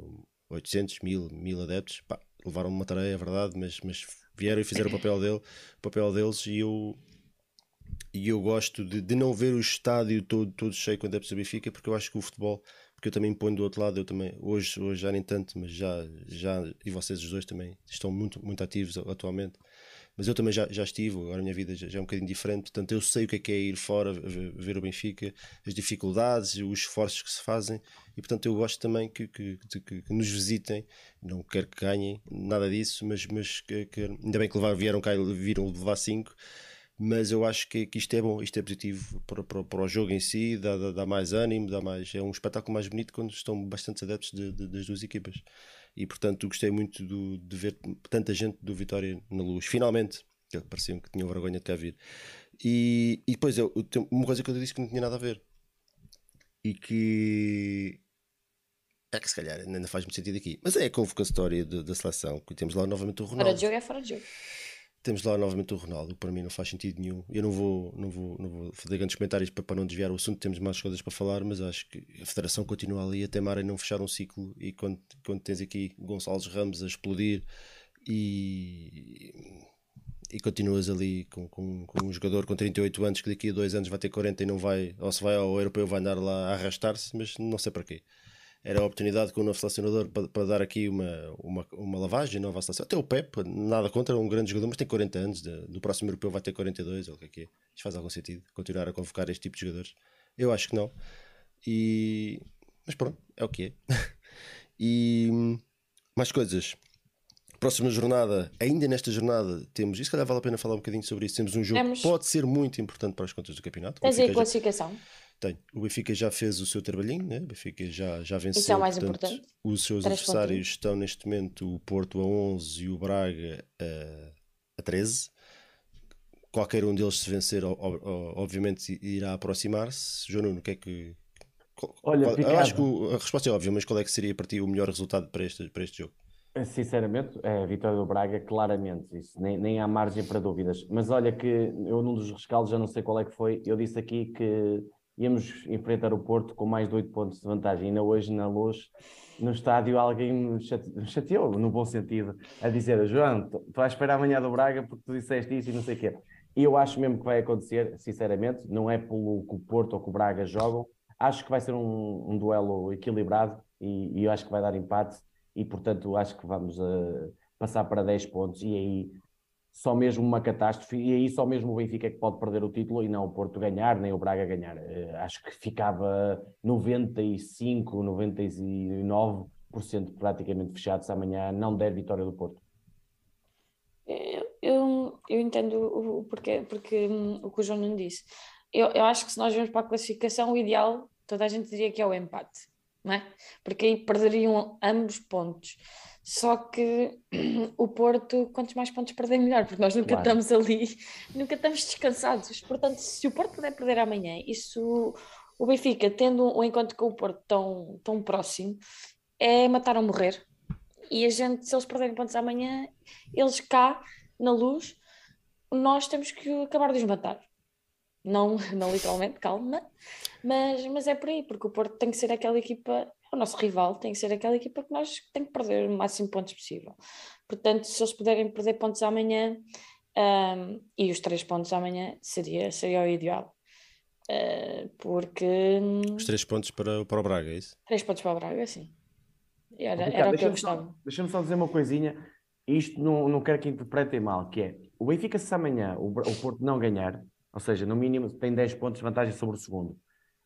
800, mil, mil adeptos. Pá, levaram uma tarefa, é verdade, mas, mas vieram e fizeram o papel, dele, o papel deles e eu, e eu gosto de, de não ver o estádio todo, todo cheio com adeptos do Benfica porque eu acho que o futebol, porque eu também ponho do outro lado, eu também, hoje, hoje já nem tanto, mas já, já, e vocês os dois também estão muito, muito ativos atualmente. Mas eu também já, já estive, agora a minha vida já, já é um bocadinho diferente, portanto eu sei o que é que é ir fora ver, ver o Benfica, as dificuldades, os esforços que se fazem e portanto eu gosto também que, que, que, que nos visitem, não quero que ganhem nada disso, mas, mas que, ainda bem que levar, vieram cá e viram levar 5 mas eu acho que, que isto é bom, isto é positivo para, para, para o jogo em si, dá, dá, dá mais ânimo, dá mais, é um espetáculo mais bonito quando estão bastantes adeptos de- de- das duas equipas. E portanto gostei muito do- de ver tanta gente do Vitória na luz. Finalmente, que pareciam que tinham vergonha de cá vir. E, e depois eu, uma coisa que eu disse que não tinha nada a ver e que é que se calhar ainda faz muito sentido aqui, mas é a convocatória da seleção que temos lá novamente o Fora Ronaldo. de jogo é fora de jogo. Temos lá novamente o Ronaldo, que para mim não faz sentido nenhum. Eu não vou, não vou, não vou fazer grandes comentários para, para não desviar o assunto, temos mais coisas para falar, mas acho que a Federação continua ali a temar em não fechar um ciclo. E quando, quando tens aqui Gonçalves Ramos a explodir e, e continuas ali com, com, com um jogador com 38 anos que daqui a dois anos vai ter 40 e não vai, ou se vai ao europeu, vai andar lá a arrastar-se, mas não sei para quê era a oportunidade com o novo selecionador para, para dar aqui uma, uma, uma lavagem nova seleção. Até o Pep, nada contra, é um grande jogador, mas tem 40 anos. De, do próximo europeu vai ter 42, ou o que é que é. Isto faz algum sentido, continuar a convocar este tipo de jogadores? Eu acho que não. E... Mas pronto, é o que é. [laughs] e mais coisas. Próxima jornada, ainda nesta jornada, temos, se calhar vale a pena falar um bocadinho sobre isso. Temos um jogo Temos. que pode ser muito importante para as contas do campeonato. Tens aí a Benfica já- classificação? Tenho. O Benfica já fez o seu trabalhinho, né? o Benfica já, já venceu. Isso é o mais portanto, importante. Os seus Três adversários pontinhos. estão neste momento o Porto a 11 e o Braga a, a 13. Qualquer um deles, se vencer, obviamente irá aproximar-se. João Nuno, o que é que. Olha, qual- acho que a resposta é óbvia, mas qual é que seria para ti o melhor resultado para este, para este jogo? Sinceramente, é a vitória do Braga, claramente, isso nem, nem há margem para dúvidas. Mas olha que eu num dos rescaldos, já não sei qual é que foi, eu disse aqui que íamos enfrentar o Porto com mais de 8 pontos de vantagem. Ainda hoje, na luz, no estádio, alguém me chate- me chateou, no bom sentido, a dizer: João, estou a esperar amanhã do Braga porque tu disseste isso e não sei o quê. E eu acho mesmo que vai acontecer, sinceramente, não é pelo que o Porto ou que o Braga jogam. Acho que vai ser um, um duelo equilibrado e, e eu acho que vai dar empate e portanto acho que vamos eh, passar para 10 pontos e aí só mesmo uma catástrofe e aí só mesmo o Benfica é que pode perder o título e não o Porto ganhar, nem o Braga ganhar. Eh, acho que ficava 95, 99% praticamente fechado se amanhã não der vitória do Porto. Eu, eu, entendo o, o porquê, porque hum, o que o João não disse. Eu, eu acho que se nós vamos para a classificação, o ideal, toda a gente diria que é o empate, não é? Porque aí perderiam ambos pontos. Só que [clears throat] o Porto, quantos mais pontos perder, melhor, porque nós nunca Claro. estamos ali, nunca estamos descansados. Portanto, se o Porto puder perder amanhã, isso o Benfica, tendo um encontro com o Porto tão, tão próximo, é matar ou morrer. E a gente, se eles perderem pontos amanhã, eles cá, na luz, nós temos que acabar de os matar. Não, [laughs] não literalmente, calma, mas, mas é por aí, porque o Porto tem que ser aquela equipa, o nosso rival, tem que ser aquela equipa que nós tem que perder o máximo de pontos possível. Portanto, se eles puderem perder pontos amanhã, ahm, e os três pontos amanhã, seria, seria o ideal. Ah, porque Os três pontos para, para o Braga, é isso? três pontos para o Braga, sim. Era, Ricardo, era o que eu gostava. Deixa-me só dizer uma coisinha, isto não, não quero que interpretem mal, que é, o Benfica se amanhã o, o Porto não ganhar, ou seja, no mínimo tem 10 pontos de vantagem sobre o segundo,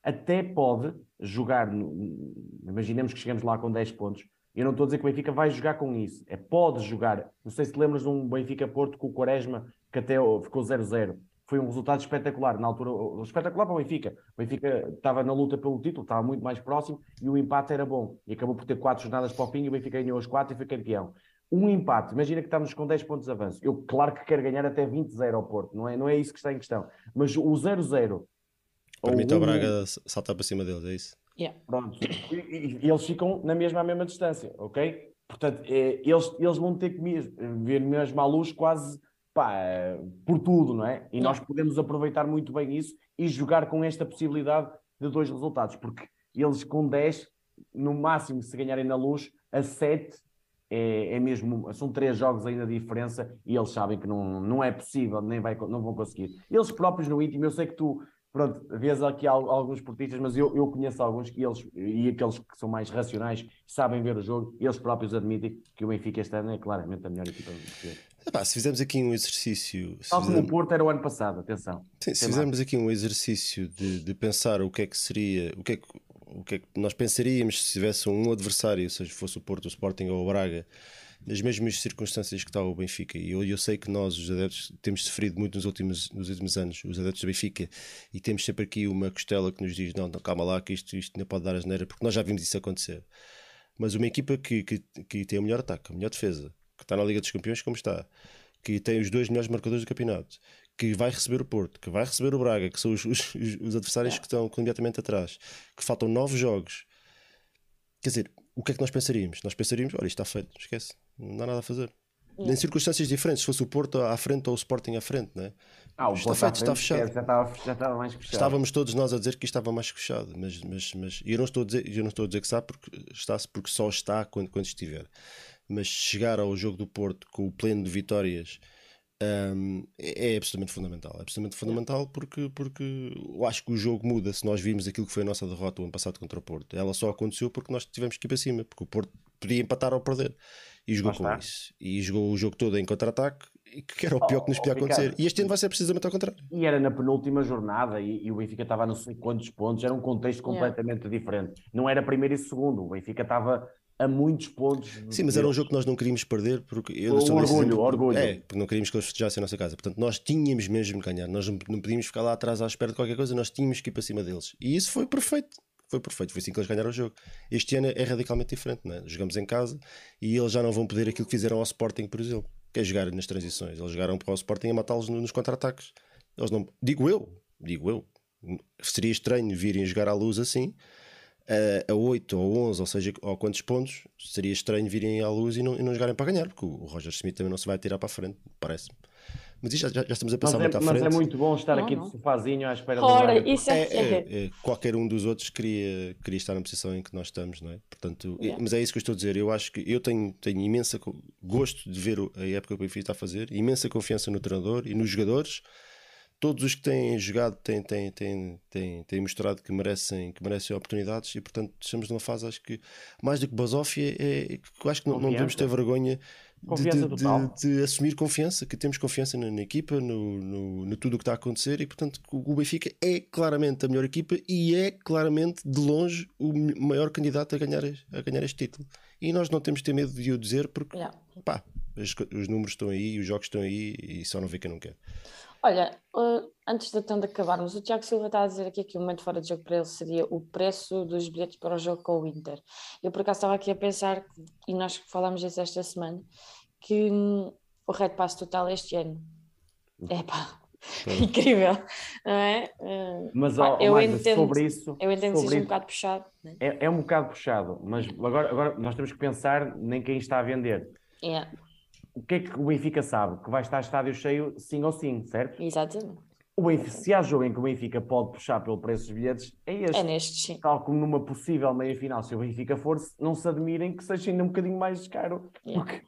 até pode jogar, no- imaginemos que chegamos lá com 10 pontos, eu não estou a dizer que o Benfica vai jogar com isso, é pode jogar, não sei se te lembras de um Benfica-Porto com o Quaresma, que até ficou 0-0, foi um resultado espetacular, na altura, espetacular para o Benfica, o Benfica estava na luta pelo título, estava muito mais próximo e o empate era bom. E acabou por ter quatro jornadas para o fim e o Benfica ganhou as quatro e foi campeão. Um empate, imagina que estamos com 10 pontos de avanço. Eu, claro que quero ganhar até 20-0 ao Porto, não é, não é isso que está em questão. Mas o 0-0. Permite ao o- Braga saltar para cima deles, é isso? Yeah. Pronto. E, e- e eles ficam na mesma, à mesma distância, ok? Portanto, é, eles, eles vão ter que ver mesmo à luz quase pá, por tudo, não é? E nós podemos aproveitar muito bem isso e jogar com esta possibilidade de dois resultados, porque eles com 10, no máximo, se ganharem na luz, a 7 é, é mesmo, são três jogos ainda de diferença e eles sabem que não, não é possível, nem vai, não vão conseguir. Eles próprios no íntimo, eu sei que tu, pronto, vês aqui al- alguns portistas, mas eu, eu conheço alguns que eles, e aqueles que são mais racionais, sabem ver o jogo, eles próprios admitem que o Benfica este ano é claramente a melhor equipa do Portugal. Epá, se fizermos aqui um exercício. Tal como o Porto era o ano passado, atenção. Sim, se fizermos aqui um exercício de, de pensar o que é que seria, o que é que, o que é que nós pensaríamos se tivesse um adversário, seja fosse o Porto, o Sporting ou o Braga, nas mesmas circunstâncias que está o Benfica. E eu, eu sei que nós, os adeptos, temos sofrido muito nos últimos, nos últimos anos, os adeptos do Benfica, e temos sempre aqui uma costela que nos diz: não, não calma lá, que isto, isto não pode dar asneira, porque nós já vimos isso acontecer. Mas uma equipa que, que, que tem o melhor ataque, a melhor defesa, que está na Liga dos Campeões, como está, que tem os dois melhores marcadores do campeonato, que vai receber o Porto, que vai receber o Braga, que são os, os, os adversários que estão imediatamente atrás, que faltam nove jogos. Quer dizer, o que é que nós pensaríamos? Nós pensaríamos, olha, isto está feito, esquece, não há nada a fazer. Em circunstâncias diferentes, se fosse o Porto à frente ou o Sporting à frente, não é? Ah, o Está Porto feito, está fechado. Já estava, já estava mais fechado. Estávamos todos nós a dizer que isto estava mais fechado, mas, mas, mas e eu não estou a dizer, eu não estou a dizer que está porque está porque só está quando, quando estiver. Mas chegar ao jogo do Porto com o pleno de vitórias hum, é, é absolutamente fundamental. É absolutamente fundamental porque, porque eu acho que o jogo muda se nós vimos aquilo que foi a nossa derrota o ano passado contra o Porto. Ela só aconteceu porque nós tivemos que ir para cima, porque o Porto podia empatar ou perder. E jogou com isso. E jogou o jogo todo em contra-ataque, e que era o pior que nos Oh, podia oh, Ricardo. acontecer. E este ano vai ser precisamente ao contrário. E era na penúltima jornada e, e o Benfica estava a não sei quantos pontos, era um contexto Yeah. completamente diferente. Não era primeiro e segundo, o Benfica estava a muitos pontos. Sim, mas era um jogo que nós não queríamos perder porque eu o orgulho, exemplo, orgulho. É, porque não queríamos que eles festejassem a nossa casa. Portanto, nós tínhamos mesmo de ganhar. Nós não, não podíamos ficar lá atrás à espera de qualquer coisa, nós tínhamos que ir para cima deles. E isso foi perfeito. Foi perfeito, foi assim que eles ganharam o jogo. Este ano é radicalmente diferente, não é? Jogamos em casa e eles já não vão poder aquilo que fizeram ao Sporting, por exemplo, que é jogar nas transições. Eles jogaram para o Sporting a matá-los nos contra-ataques. Eles não. Digo eu, digo eu. Seria estranho virem jogar à luz assim a, a 8 ou 11, ou seja, ou quantos pontos, seria estranho virem à luz e não, e não jogarem para ganhar, porque o Roger Smith também não se vai tirar para a frente, parece-me. Mas já, já, já, estamos a passar mas muito é, à frente. Mas é muito bom estar não, aqui não. de sofazinho à espera Ora, isso é, é, é, é, Qualquer um dos outros queria, queria estar na posição em que nós estamos, não é? Portanto, yeah. mas é isso que eu estou a dizer. Eu acho que eu tenho, tenho imensa gosto de ver a época que o Benfica está a fazer, imensa confiança no treinador e nos jogadores todos os que têm jogado têm, têm, têm, têm, têm mostrado que merecem, que merecem oportunidades e, portanto, estamos numa fase, acho que, mais do que basófia, é, que acho que não, não devemos ter vergonha de, de, de, de, assumir confiança, que temos confiança na, na equipa, no, no, no, tudo o que está a acontecer e, portanto, o Benfica é claramente a melhor equipa e é claramente, de longe, o maior candidato a ganhar, a ganhar este título. E nós não temos de ter medo de o dizer porque, yeah. pá, os, os números estão aí, os jogos estão aí e só não vê quem não quer. Olha, uh, antes de tanto acabarmos, o Tiago Silva está a dizer aqui que o momento fora de jogo para ele seria o preço dos bilhetes para o jogo com o Inter. Eu por acaso estava aqui a pensar, e nós falámos disso esta semana, que hum, o Red Pass total este ano. É pá, [laughs] incrível, não é? Uh, mas pá, eu Magda, entendo, sobre isso. Eu entendo que seja um bocado puxado. Né? É, é um bocado puxado, mas agora, agora nós temos que pensar nem quem está a vender. Yeah o que é que o Benfica sabe? Que vai estar estádio cheio sim ou sim, certo? Exatamente. O Benfica, se há jogo em que o Benfica pode puxar pelo preço dos bilhetes, é este. É neste, sim. Tal como numa possível meia-final, se o Benfica for, não se admirem que seja ainda um bocadinho mais caro. Yeah. Porque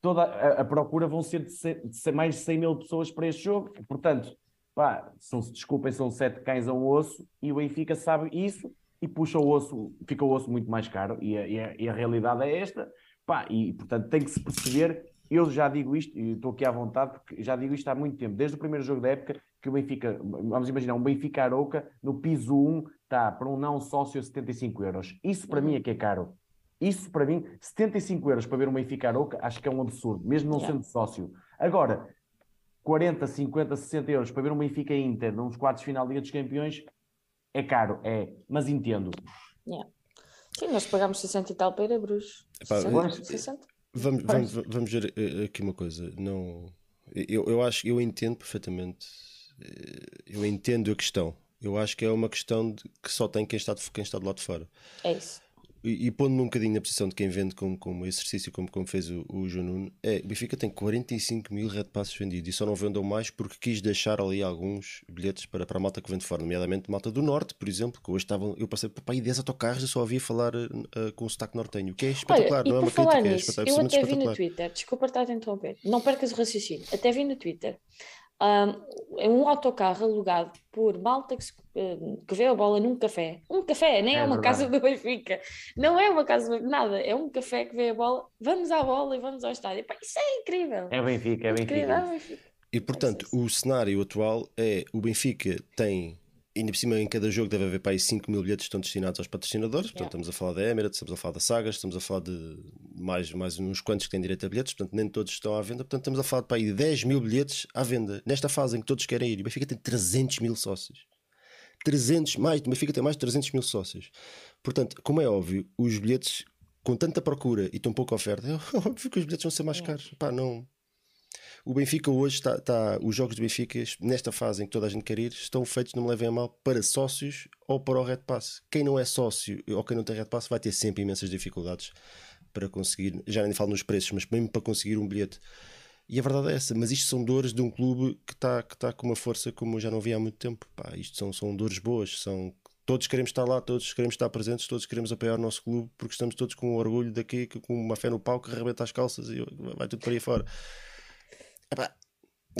toda a, a, procura vão ser de, ser de, ser mais de 100 mil pessoas para este jogo. Portanto, pá, são, desculpem, são sete cães a um osso e o Benfica sabe isso e puxa o osso, fica o osso muito mais caro. E a, e a, e a realidade é esta. Pá, e portanto tem que se perceber eu já digo isto, e estou aqui à vontade, porque já digo isto há muito tempo, desde o primeiro jogo da época, que o Benfica, vamos imaginar, um Benfica Arouca, no piso 1, está para um não sócio 75 euros. Isso para mim é que é caro. Isso para mim, 75 euros para ver um Benfica Arouca, acho que é um absurdo, mesmo não yeah. sendo sócio. Agora, 40, 50, 60 euros para ver um Benfica Inter nos quartos final da Liga dos Campeões, é caro, é, mas entendo. Yeah. Sim, nós pagámos 60 e tal para ir a Bruges. 60, 60. Vamos, vamos, vamos ver eh, aqui uma coisa. Não, eu, eu acho, eu entendo perfeitamente. Eh, eu entendo a questão. Eu acho que é uma questão de, que só tem quem está, de, quem está do lado de fora. É isso e, e pondo-me um bocadinho na posição de quem vende como, como exercício, como, como fez o, o João Nuno, é, o Benfica tem 45 mil red passes vendidos e só não vendeu mais porque quis deixar ali alguns bilhetes para, para a malta que vende fora, nomeadamente malta do Norte, por exemplo, que hoje estavam, eu passei por aí 10 autocarros e só havia falar uh, com o sotaque nortenho, que é espetacular, Olha, não é uma crítica, é nisso, é Eu até vi no Twitter, desculpa estar a interromper, não percas o raciocínio, até vi no Twitter um, é um autocarro alugado por malta que, eh, que vê a bola num café. Um café, nem é, é uma verdade. casa [laughs] do Benfica. Não é uma casa, nada. É um café que vê a bola. Vamos à bola e vamos ao estádio. Pá, isso é incrível. É Benfica, é Benfica. Incrível, é Benfica. E portanto, o cenário atual é o Benfica tem ainda por cima, em cada jogo deve haver para aí 5 mil bilhetes que estão destinados aos patrocinadores. Portanto, yeah. estamos a falar da Emirates, estamos a falar da Sagas, estamos a falar de mais, mais uns quantos que têm direito a bilhetes. Portanto, nem todos estão à venda. Portanto, estamos a falar de para aí 10 mil bilhetes à venda. Nesta fase em que todos querem ir. O Benfica tem 300 mil sócios. 300, mais, o Benfica tem mais de 300 mil sócios. Portanto, como é óbvio, os bilhetes com tanta procura e tão pouca oferta, [laughs] é óbvio que os bilhetes vão ser mais caros. Pá, não, o Benfica hoje está, está, Os jogos do Benfica, nesta fase em que toda a gente quer ir, estão feitos, não me levem a mal, para sócios ou para o Red Pass. Quem não é sócio ou quem não tem Red Pass vai ter sempre imensas dificuldades para conseguir. Já nem falo nos preços, mas mesmo para conseguir um bilhete. E a verdade é essa, mas isto são dores de um clube que está, que está com uma força como eu já não vi há muito tempo. Pá, isto são, são dores boas, são todos queremos estar lá, todos queremos estar presentes, todos queremos apoiar o nosso clube porque estamos todos com um orgulho daqui, com uma fé no pau que arrebenta as calças e vai tudo para aí fora. Epá,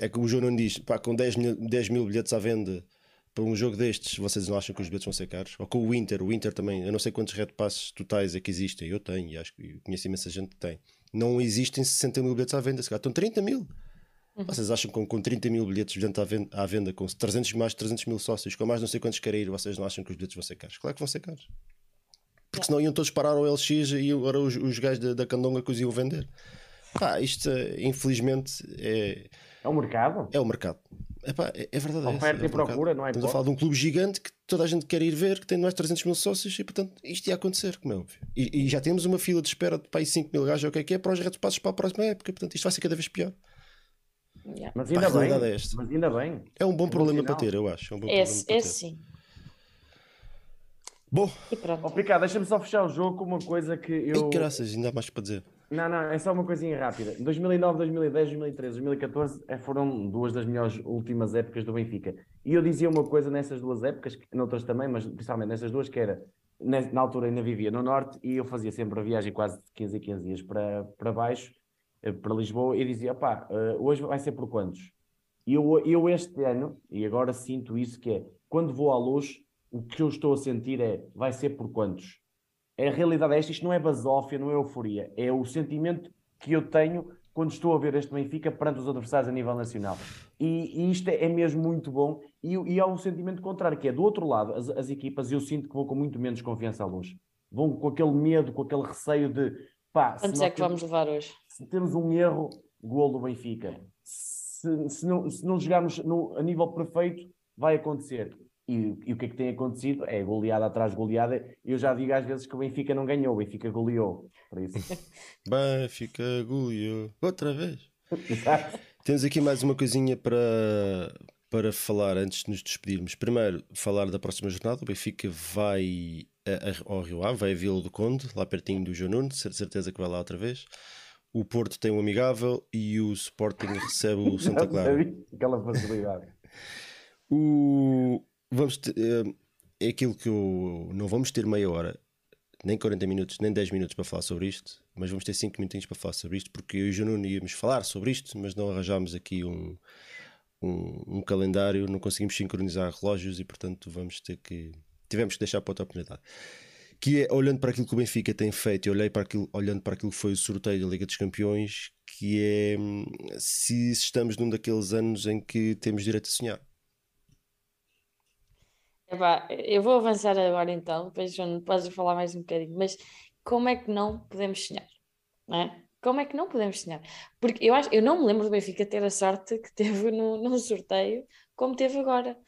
é que o João não diz, pá, com 10 mil, 10 mil bilhetes à venda para um jogo destes, vocês não acham que os bilhetes vão ser caros? Ou com o Inter, o Inter também, eu não sei quantos red passes totais é que existem, eu tenho, e acho que conheço imensa gente que tem. Não existem 60 mil bilhetes à venda, se calhar estão 30 mil. Uhum. Vocês acham que com, com 30 mil bilhetes à venda, à venda, com 300 mais 300 mil sócios, com mais não sei quantos querem ir, vocês não acham que os bilhetes vão ser caros? Claro que vão ser caros. porque senão iam todos parar ao LX e agora os, os gajos da, da Candonga que os iam vender. Pá, isto infelizmente é. É o mercado? É o mercado. Epá, é, é verdade. Oferta é e procura, não é? Estamos a falar de um clube gigante que toda a gente quer ir ver, que tem mais de 300 mil sócios e, portanto, isto ia acontecer, como é óbvio. E, e já temos uma fila de espera de para aí 5 mil gajos, o que é que é, para os retos passos para a próxima época. Portanto, isto vai ser cada vez pior. Yeah. Mas ainda Pá, bem. é. Mas ainda bem. É um bom bom problema sinal. para ter, eu acho. É um bom É, problema para é ter. sim. Bom. Ó, Ricardo, deixa-me só fechar o jogo com uma coisa que eu. graças, ainda há mais para dizer. Não, não, é só uma coisinha rápida. 2009, 2010, 2013, 2014 eh, foram duas das melhores últimas épocas do Benfica. E eu dizia uma coisa nessas duas épocas, que- noutras também, mas principalmente nessas duas, que era, na altura ainda vivia no Norte e eu fazia sempre a viagem quase de 15 a 15 dias para, para baixo, eh, para Lisboa, e dizia, pá, eh, hoje vai ser por quantos? E eu, eu este ano, e agora sinto isso, que é, quando vou à luz, o que eu estou a sentir é, vai ser por quantos? A realidade é esta, isto não é basófia, não é euforia, é o sentimento que eu tenho quando estou a ver este Benfica perante os adversários a nível nacional. E, e isto é, é mesmo muito bom. E, e há um sentimento contrário, que é do outro lado, as, as equipas, eu sinto que vou com muito menos confiança à luz. Vão com aquele medo, com aquele receio de pá, Quantos é que temos- vamos levar hoje? se temos um erro, gol do Benfica. Se, se não, se não jogarmos no, a nível perfeito, vai acontecer. E, e o que é que tem acontecido? É goleada atrás goleada. Eu já digo às vezes que o Benfica não ganhou, o Benfica goleou. Por isso. [laughs] Benfica, Gulio, outra vez. Exato. Temos aqui mais uma coisinha para, para falar antes de nos despedirmos. Primeiro, falar da próxima jornada. O Benfica vai a- a- ao Rio Ave, vai a Vila do Conde, lá pertinho do João Nuno, certeza que vai lá outra vez. O Porto tem um amigável e o Sporting recebe o [laughs] Santa Clara. Aquela facilidade. [laughs] O... Vamos ter, eh, é aquilo que eu não vamos ter meia hora, nem 40 minutos, nem 10 minutos para falar sobre isto, mas vamos ter 5 minutinhos para falar sobre isto, porque eu e o Juno íamos falar sobre isto, mas não arranjámos aqui um, um, um calendário, não conseguimos sincronizar relógios e portanto vamos ter que. Tivemos que deixar para outra oportunidade. Que é olhando para aquilo que o Benfica tem feito e olhei para aquilo, olhando para aquilo que foi o sorteio da Liga dos Campeões, que é hum, se estamos num daqueles anos em que temos direito a sonhar. Epá, eu vou avançar agora então, depois João, podes falar mais um bocadinho, mas como é que não podemos sonhar? Não é? Como é que não podemos sonhar? Porque eu, acho, eu não me lembro do Benfica ter a sorte que teve [laughs] no, no sorteio como teve agora.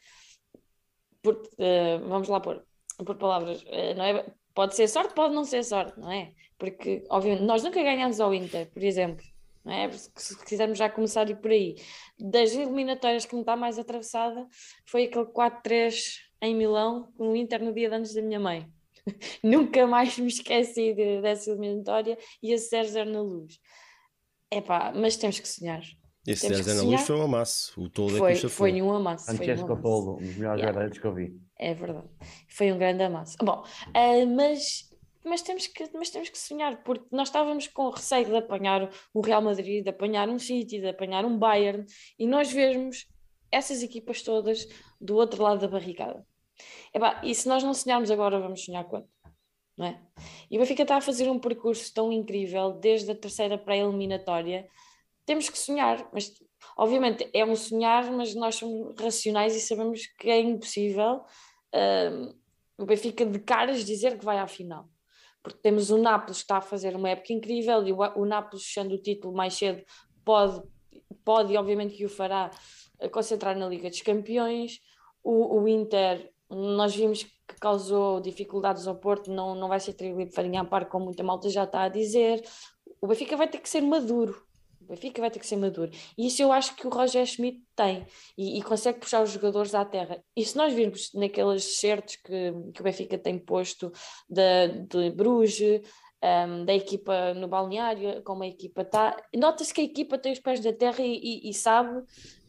Por, eh, vamos lá pôr, por palavras, eh, não é? Pode ser sorte, pode não ser sorte, não é? Porque, obviamente, nós nunca ganhamos ao Inter, por exemplo, não é? Se quisermos já começar ir por aí. Das eliminatórias que me está mais atravessada foi aquele 4-3 em Milão com o Inter no dia de anos da minha mãe. [laughs] Nunca mais me esqueci de- dessa eliminatória e a 0-0 na luz. Epá, mas temos que sonhar. Esse Temos que 0 na luz foi um amasso. O todo é Foi, que o foi um amasso. Um Francesco amasso. Toldo, um dos melhores Yeah. guarda-redes que eu vi. É verdade. Foi um grande amasso. Bom, ah, mas, mas, temos que, mas temos que sonhar, porque nós estávamos com receio de apanhar o Real Madrid, de apanhar um City, de apanhar um Bayern, e nós vemos essas equipas todas do outro lado da barricada. Epá, e se nós não sonharmos agora, vamos sonhar quando? Não é? E o Benfica está a fazer um percurso tão incrível, desde a terceira pré-eliminatória. Temos que sonhar, mas obviamente é um sonhar, mas nós somos racionais e sabemos que é impossível um, o Benfica de caras dizer que vai à final. Porque temos o Nápoles que está a fazer uma época incrível e o, o Nápoles, sendo o título mais cedo, pode, pode e obviamente que o fará, concentrar na Liga dos Campeões. O, o Inter, nós vimos que causou dificuldades ao Porto, não, não vai ser trigo de farinha a par, como muita malta já está a dizer. O Benfica vai ter que ser maduro. O Benfica vai ter que ser maduro. E isso eu acho que o Roger Schmidt tem e, e consegue puxar os jogadores à terra. E se nós virmos naqueles certos que, que o Benfica tem posto da, de Bruges, um, da equipa no balneário, como a equipa está, nota-se que a equipa tem os pés da terra e, e- e sabe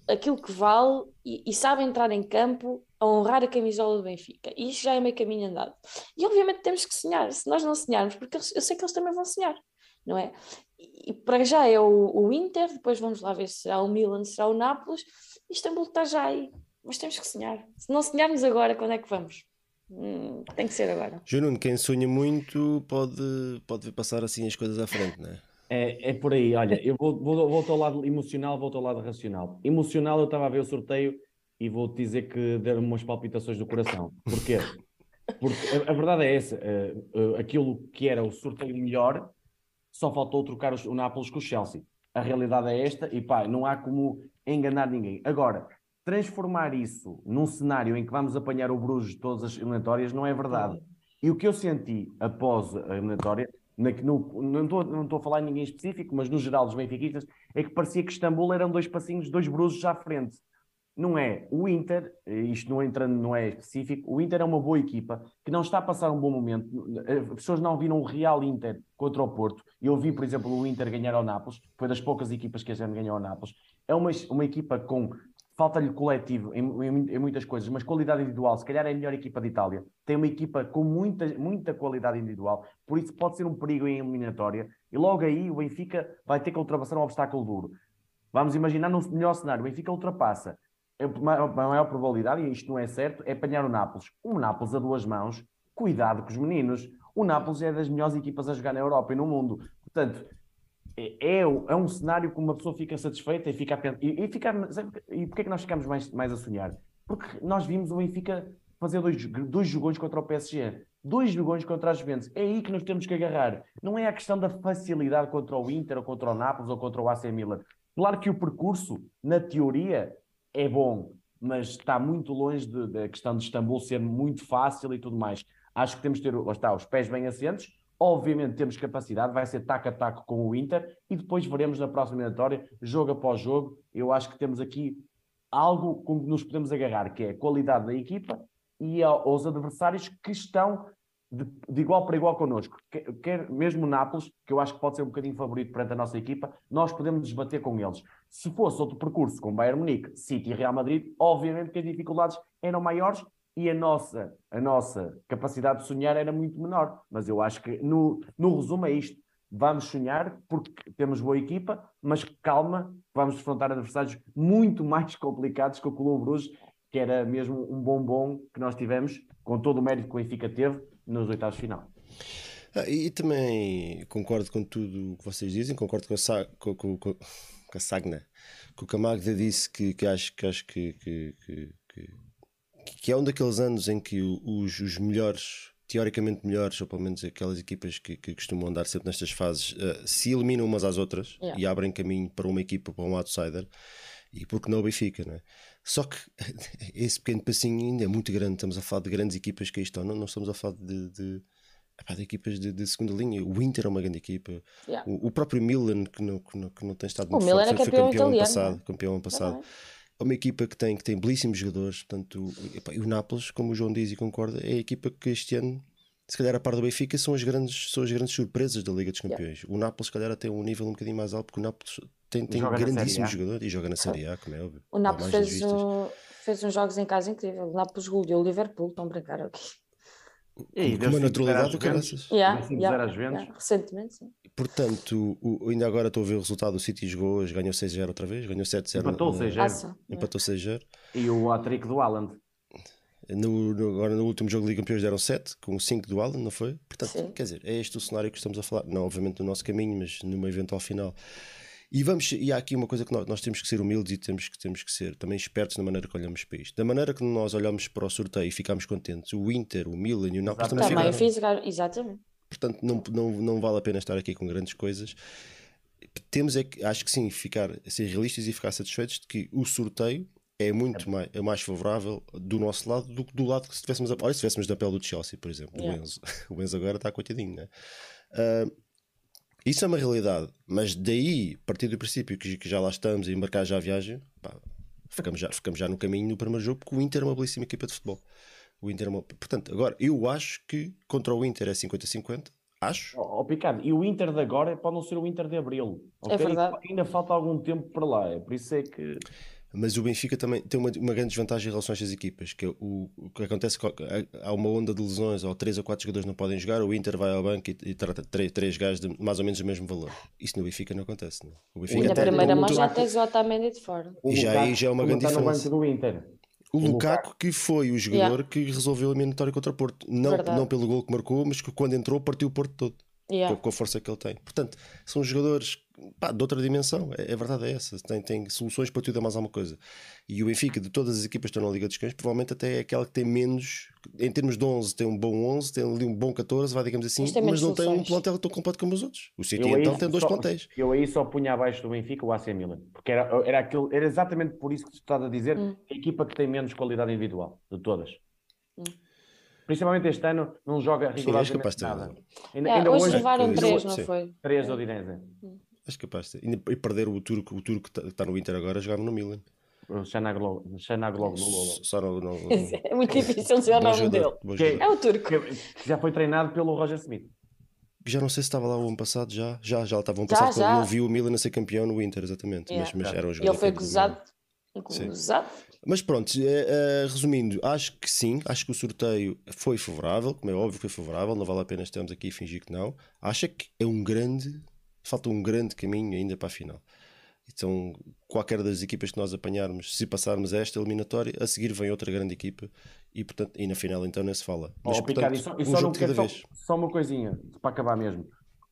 aquilo que vale e, e sabe entrar em campo a honrar a camisola do Benfica. E isso já é meio caminho andado. E obviamente temos que sonhar. Se nós não sonharmos, porque eles- eu sei que eles também vão sonhar, não é? E e para já é o, o Inter, depois vamos lá ver se será o Milan, se será o Nápoles. Istambul está já aí, mas temos que sonhar. Se não sonharmos agora, quando é que vamos? Hum, tem que ser agora. Jununo, quem sonha muito pode, pode ver passar assim as coisas à frente, não é? É, é por aí, olha, eu vou, vou, volto ao lado emocional, volto ao lado racional. Emocional, eu estava a ver o sorteio e vou-te dizer que deram umas palpitações do coração. Porquê? [laughs] Porque a, verdade é essa: uh, uh, aquilo que era o sorteio melhor, só faltou trocar os, o Nápoles com o Chelsea. A realidade é esta, e pá, não há como enganar ninguém. Agora, transformar isso num cenário em que vamos apanhar o Bruges de todas as eliminatórias não é verdade. E o que eu senti após a eliminatória, na, no, não estou não a falar em ninguém específico, mas no geral dos benfiquistas, é que parecia que Istambul eram dois passinhos, dois Bruges à frente. Não é. O Inter, isto não entrando, não é específico, o Inter é uma boa equipa que não está a passar um bom momento. As pessoas não viram o Real Inter contra o Porto. Eu vi, por exemplo, o Inter ganhar ao Nápoles, foi das poucas equipas que a gente ganhou ao Nápoles. É uma, uma equipa com falta-lhe coletivo em, em, em, muitas coisas, mas qualidade individual, se calhar é a melhor equipa de Itália. Tem uma equipa com muita, muita qualidade individual, por isso pode ser um perigo em eliminatória. E logo aí o Benfica vai ter que ultrapassar um obstáculo duro. Vamos imaginar no melhor cenário: o Benfica ultrapassa. A maior probabilidade, e isto não é certo, é apanhar o Nápoles. O Nápoles a duas mãos, cuidado com os meninos. O Nápoles é das melhores equipas a jogar na Europa e no mundo. Portanto, é, é, é um cenário que uma pessoa fica satisfeita e fica a pensar. E, e, ficar, e porquê é que nós ficamos mais, mais a sonhar? Porque nós vimos o Benfica fazer dois, dois jogões contra o PSG, dois jogões contra a Juventus. É aí que nós temos que agarrar. Não é a questão da facilidade contra o Inter, ou contra o Nápoles, ou contra o AC Milan. Claro que o percurso, na teoria, é bom, mas está muito longe da questão de Istambul ser muito fácil e tudo mais. Acho que temos que ter está, os pés bem assentos, Obviamente temos capacidade, vai ser taco a taco com o Inter e depois veremos na próxima eliminatória, jogo após jogo. Eu acho que temos aqui algo com que nos podemos agarrar, que é a qualidade da equipa e aos adversários que estão de, de, igual para igual connosco. Quer, quer mesmo Nápoles, que eu acho que pode ser um bocadinho favorito perante a nossa equipa, nós podemos desbater com eles. Se fosse outro percurso com Bayern Munique, City e Real Madrid, obviamente que as dificuldades eram maiores e a nossa, a nossa capacidade de sonhar era muito menor. Mas eu acho que, no, no resumo, é isto. Vamos sonhar porque temos boa equipa, mas calma, vamos defrontar adversários muito mais complicados que o Colombo Bruges, que era mesmo um bombom que nós tivemos, com todo o mérito que o Benfica teve, nos oitavos de final. Ah, e, também concordo com tudo o que vocês dizem, concordo com a, com, com, com, com a Sagna, que o Camagda disse que, que acho, que, acho que, que, que que é um daqueles anos em que os, os melhores, teoricamente melhores, ou pelo menos aquelas equipas que, que costumam andar sempre nestas fases, uh, se eliminam umas às outras yeah. e abrem caminho para uma equipa, para um outsider. E porque não o Benfica, não é? Só que [laughs] esse pequeno passinho ainda é muito grande. Estamos a falar de grandes equipas que aí estão, não, não estamos a falar de, de, de equipas de, de, segunda linha. O Inter é uma grande equipa. Yeah. O, o, próprio Milan, que não, que não, que não tem estado muito o forte, Milan é campeão, campeão ano passado. Campeão ano passado é uma equipa que tem, que tem belíssimos jogadores, portanto, e o Nápoles, como o João diz e concorda, é a equipa que este ano, se calhar a par do Benfica, são as grandes, são as grandes surpresas da Liga dos Campeões. Yeah. O Nápoles, se calhar, tem um nível um bocadinho mais alto, porque o Nápoles tem, tem grandíssimos jogadores e joga na Série A, como é óbvio. O Nápoles fez, um, fez uns jogos em casa incrível. O Nápoles goleou o Liverpool, estão a brincar aqui. E com uma naturalidade do caraças. Yeah, yeah, yeah, recentemente, sim. Portanto, o, ainda agora estou a ver o resultado. O City jogou hoje, ganhou 6-0 outra vez, ganhou 7-0. Empatou 6-0. Empatou 6-0. E o hat-trick do Haaland. No, no, agora no último jogo de Liga Campeões deram 7, com 5 do Haaland, não foi? Portanto, Sim. quer dizer, é este o cenário que estamos a falar. Não, obviamente, no nosso caminho, mas numa eventual final. E, vamos, e há aqui uma coisa que nós, nós, temos que ser humildes e temos que, temos que ser também espertos na maneira que olhamos para isto. Da maneira que nós olhamos para o sorteio e ficamos contentes, o Inter, o Milan e o Napoli também, também ficaram. Exatamente. Portanto, não, não, não vale a pena estar aqui com grandes coisas. Temos é que, acho que sim, ficar, ser realistas e ficar satisfeitos de que o sorteio é muito mais, é mais favorável do nosso lado do que do lado que se tivéssemos a, olha, se tivéssemos na pele do Chelsea, por exemplo. Yeah. O, Enzo, [laughs] o Enzo agora está coitadinho, né? Uh, isso é uma realidade, mas daí, a partir do princípio que, que já lá estamos e embarcar já a viagem, pá, ficamos, já, ficamos já no caminho no primeiro jogo, porque o Inter é uma belíssima equipa de futebol. O Inter é uma... Portanto, agora, eu acho que contra o Inter é 50-50, acho. Oh, oh, Picado, e o Inter de agora pode não ser o Inter de Abril. Okay? É verdade. Ainda falta algum tempo para lá, é por isso é que. Mas o Benfica também tem uma, uma grande desvantagem em relação às equipas, que é o, o que acontece há uma onda de lesões, ou três ou quatro jogadores não podem jogar, o Inter vai ao banco e, e trata três, três gajos de mais ou menos o mesmo valor. Isso no Benfica não acontece. Não? É? O Benfica e na primeira mão já tens o Otamendi de fora. E já aí já é uma grande diferença. do Inter. O, Lukaku, que foi o jogador yeah. que resolveu a eliminatória contra o Porto. Não, não pelo gol que marcou, mas que quando entrou partiu o Porto todo. Yeah. com, com a força que ele tem. Portanto, são jogadores pá, de outra dimensão. É, a verdade é essa. Tem, tem soluções para tudo e mais alguma coisa. E o Benfica, de todas as equipas que estão na Liga dos Cães, provavelmente até é aquela que tem menos, em termos de 11, tem um bom 11, tem ali um bom 14, vai digamos assim, Mas não tem um soluções. plantel tão completo como os outros. O City Eu então tem dois só- plantéis. Eu aí só punha abaixo do Benfica o AC Milan, porque era, era, aquilo, era exatamente por isso que tu estás a dizer, Hum. a equipa que tem menos qualidade individual de todas. Hum. Principalmente este ano, não joga Sim, és rigorosamente capaz de ter nada. Ainda, Yeah, ainda hoje hoje, levaram três, não sim. foi? três do Udinese. Acho capaz de. E e perder o turco, o turco que está- está no Inter agora, jogava no Milan. O Xanaglo- Xanagloglu, Só no, no, É muito difícil dizer o nome jogador, dele. É o turco. que que já foi treinado pelo Roger Smith. Já não sei se estava lá o ano passado, já, já, já estava o ano Já, passado quando já. eu vi o Milan a ser campeão no Inter, exatamente. Yeah. Mas, mas era um E jogador ele foi. Gozado. Mas pronto, eh, eh, resumindo, acho que sim, acho que o sorteio foi favorável, como é óbvio que foi favorável, não vale a pena estarmos aqui a fingir que não. Acho que é um grande, falta um grande caminho ainda para a final. Então, qualquer das equipas que nós apanharmos, se passarmos esta eliminatória, a seguir vem outra grande equipa e, portanto, e na final então nem se fala. Mas, Oh, portanto, e só, e um só, quero só, só uma coisinha para acabar mesmo.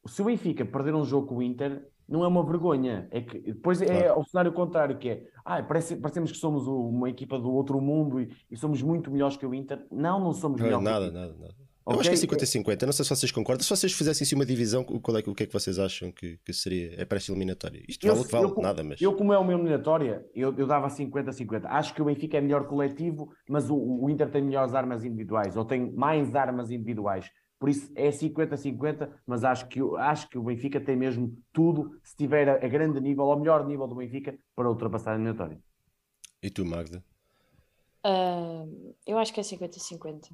Se o Benfica perder um jogo com o Inter, não é uma vergonha. É que depois é Claro. o cenário contrário, que é ah, parece, parecemos que somos uma equipa do outro mundo e, e somos muito melhores que o Inter. Não, não somos é melhores. nada, nada, nada. Eu acho que é 50-50. Não sei se vocês concordam. Se vocês fizessem assim uma divisão, qual é, o que é que vocês acham que, que seria? É para esta eliminatória? Isto vale o que vale, eu- nada, mas. Eu, como é uma eliminatória, eu, eu dava 50-50. Acho que o Benfica é melhor coletivo, mas o, o Inter tem melhores armas individuais, ou tem mais armas individuais. Por isso é 50-50, mas acho que, o- acho que o Benfica tem mesmo tudo, se tiver a, a grande nível, ao melhor nível do Benfica, para ultrapassar a eliminatória. E tu, Magda? Ah, eu acho que é 50-50.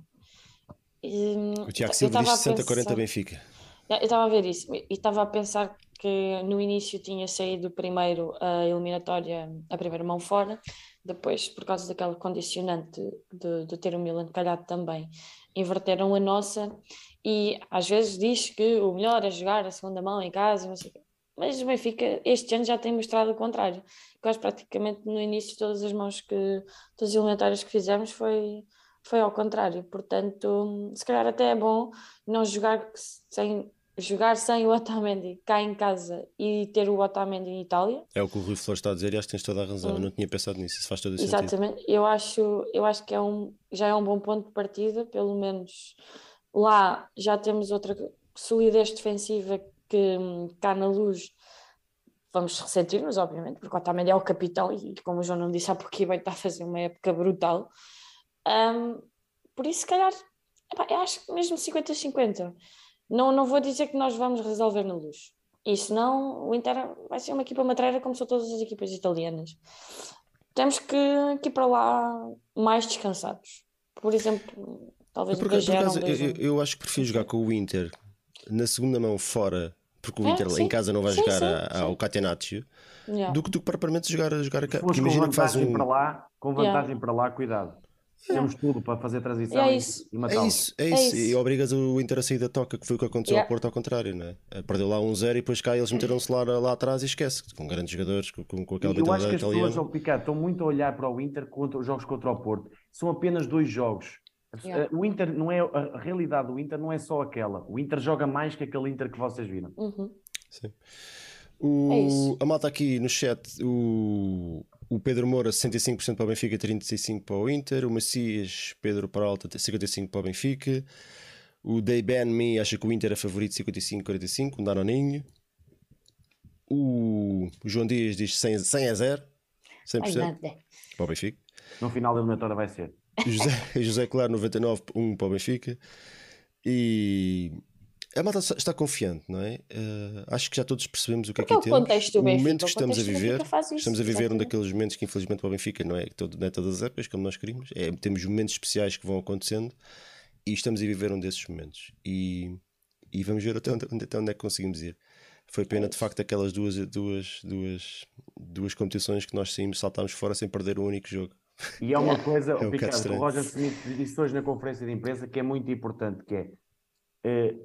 O Tiago Silva diz estava a 60-40 pensar- Benfica. Eu estava a ver isso e estava a pensar que no início tinha saído primeiro a eliminatória, a primeira mão fora, depois, por causa daquela condicionante de, de ter o Milan calhado também, inverteram a nossa e às vezes diz que o melhor é jogar a segunda mão em casa, não sei o quê. mas o Benfica este ano já tem mostrado o contrário. Quase praticamente no início todas as mãos que, todas as eliminatórias que fizemos foi, foi ao contrário, portanto, se calhar até é bom não jogar sem jogar sem o Otamendi cá em casa e ter o Otamendi em Itália. É o que o Rui Flores está a dizer e acho que tens toda a razão. Eu Hum. não tinha pensado nisso. Isso faz todo o sentido. Exatamente. Eu acho, eu acho que é um, já é um bom ponto de partida, pelo menos lá já temos outra solidez defensiva que cá na luz vamos ressentir-nos, obviamente, porque o Otamendi é o capitão e, como o João não disse há pouquinho, bem, está a fazer uma época brutal. Hum, por isso, se calhar, epá, eu acho que mesmo 50-50. Não, não vou dizer que nós vamos resolver na luz. E senão o Inter vai ser uma equipa matreira como são todas as equipas italianas. Temos que, que ir para lá mais descansados. Por exemplo, talvez Eu, o por acaso, por acaso, eu, eu acho que prefiro jogar com o Inter na segunda mão fora, porque o É, Inter sim. em casa não vai Sim, jogar sim, a- sim. ao Catenaccio, Yeah. do que do que propriamente jogar, jogar a Porque com imagina que faz vantagem um. para lá, com Yeah. vantagem para lá, cuidado. Temos tudo para fazer transição É e- isso. e É matá-los. isso, é É isso. E obrigas o Inter a sair da toca, que foi o que aconteceu Yeah. ao Porto ao contrário, não é? Eh, Perdeu lá um zero e depois cá eles meteram-se lá, lá atrás e esquece, com grandes jogadores, com, com, com aquela E eu acho que as pessoas italiana. ao picar estão muito a olhar para o Inter contra os jogos contra o Porto. São apenas dois jogos. Yeah. O Inter não é a realidade do Inter não é só aquela. O Inter joga mais que aquele Inter que vocês viram. Uhum. Sim. O, É a malta aqui no chat, o, o Pedro Moura 65% para o Benfica, 35% para o Inter. O Macias, Pedro Peralta 55% para o Benfica. O Day Ben Me acha que o Inter é favorito 55-45, um Danoninho. O, o João Dias diz 100, 100 a 0, Ai, 100% nada. para o Benfica. No final da eliminatória vai ser. José, [laughs] José Claro 99, 1 para o Benfica. E a malta está confiante, não é? Eh, acho que já todos percebemos o que Porque é é o que temos. contexto do o Benfica. momento que estamos a viver, isso, estamos a viver um exatamente. daqueles momentos que infelizmente para o Benfica não é, todo, não é todas as épocas como nós queríamos. É, temos momentos especiais que vão acontecendo e estamos a viver um desses momentos. E, e vamos ver até onde, até onde é que conseguimos ir. Foi pena de facto aquelas duas, duas, duas, duas competições que nós saímos, saltámos fora sem perder o único jogo. E é uma coisa, um o Ricardo. Roger Smith disse hoje na conferência de imprensa que é muito importante, que é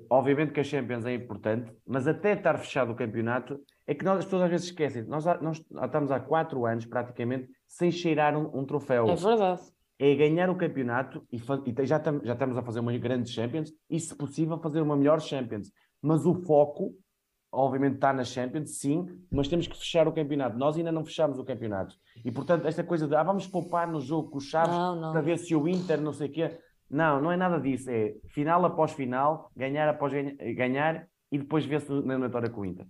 obviamente que a Champions é importante, mas até estar fechado o campeonato, é que nós, as pessoas às vezes esquecem, nós, nós estamos há quatro anos praticamente sem cheirar um, um troféu. É verdade. é ganhar o campeonato e, e já, tam- já estamos a fazer uma grande Champions e, se possível, fazer uma melhor Champions. mas o foco, obviamente, está na Champions, sim, mas temos que fechar o campeonato. Nós ainda não fechamos o campeonato. E, portanto, esta coisa de, ah, vamos poupar no jogo com os Chaves Não, não. para ver se o Inter, não sei o quê. Não, não é nada disso. É final após final, ganhar após ganha- ganhar e depois ver-se na eliminatória com o Inter.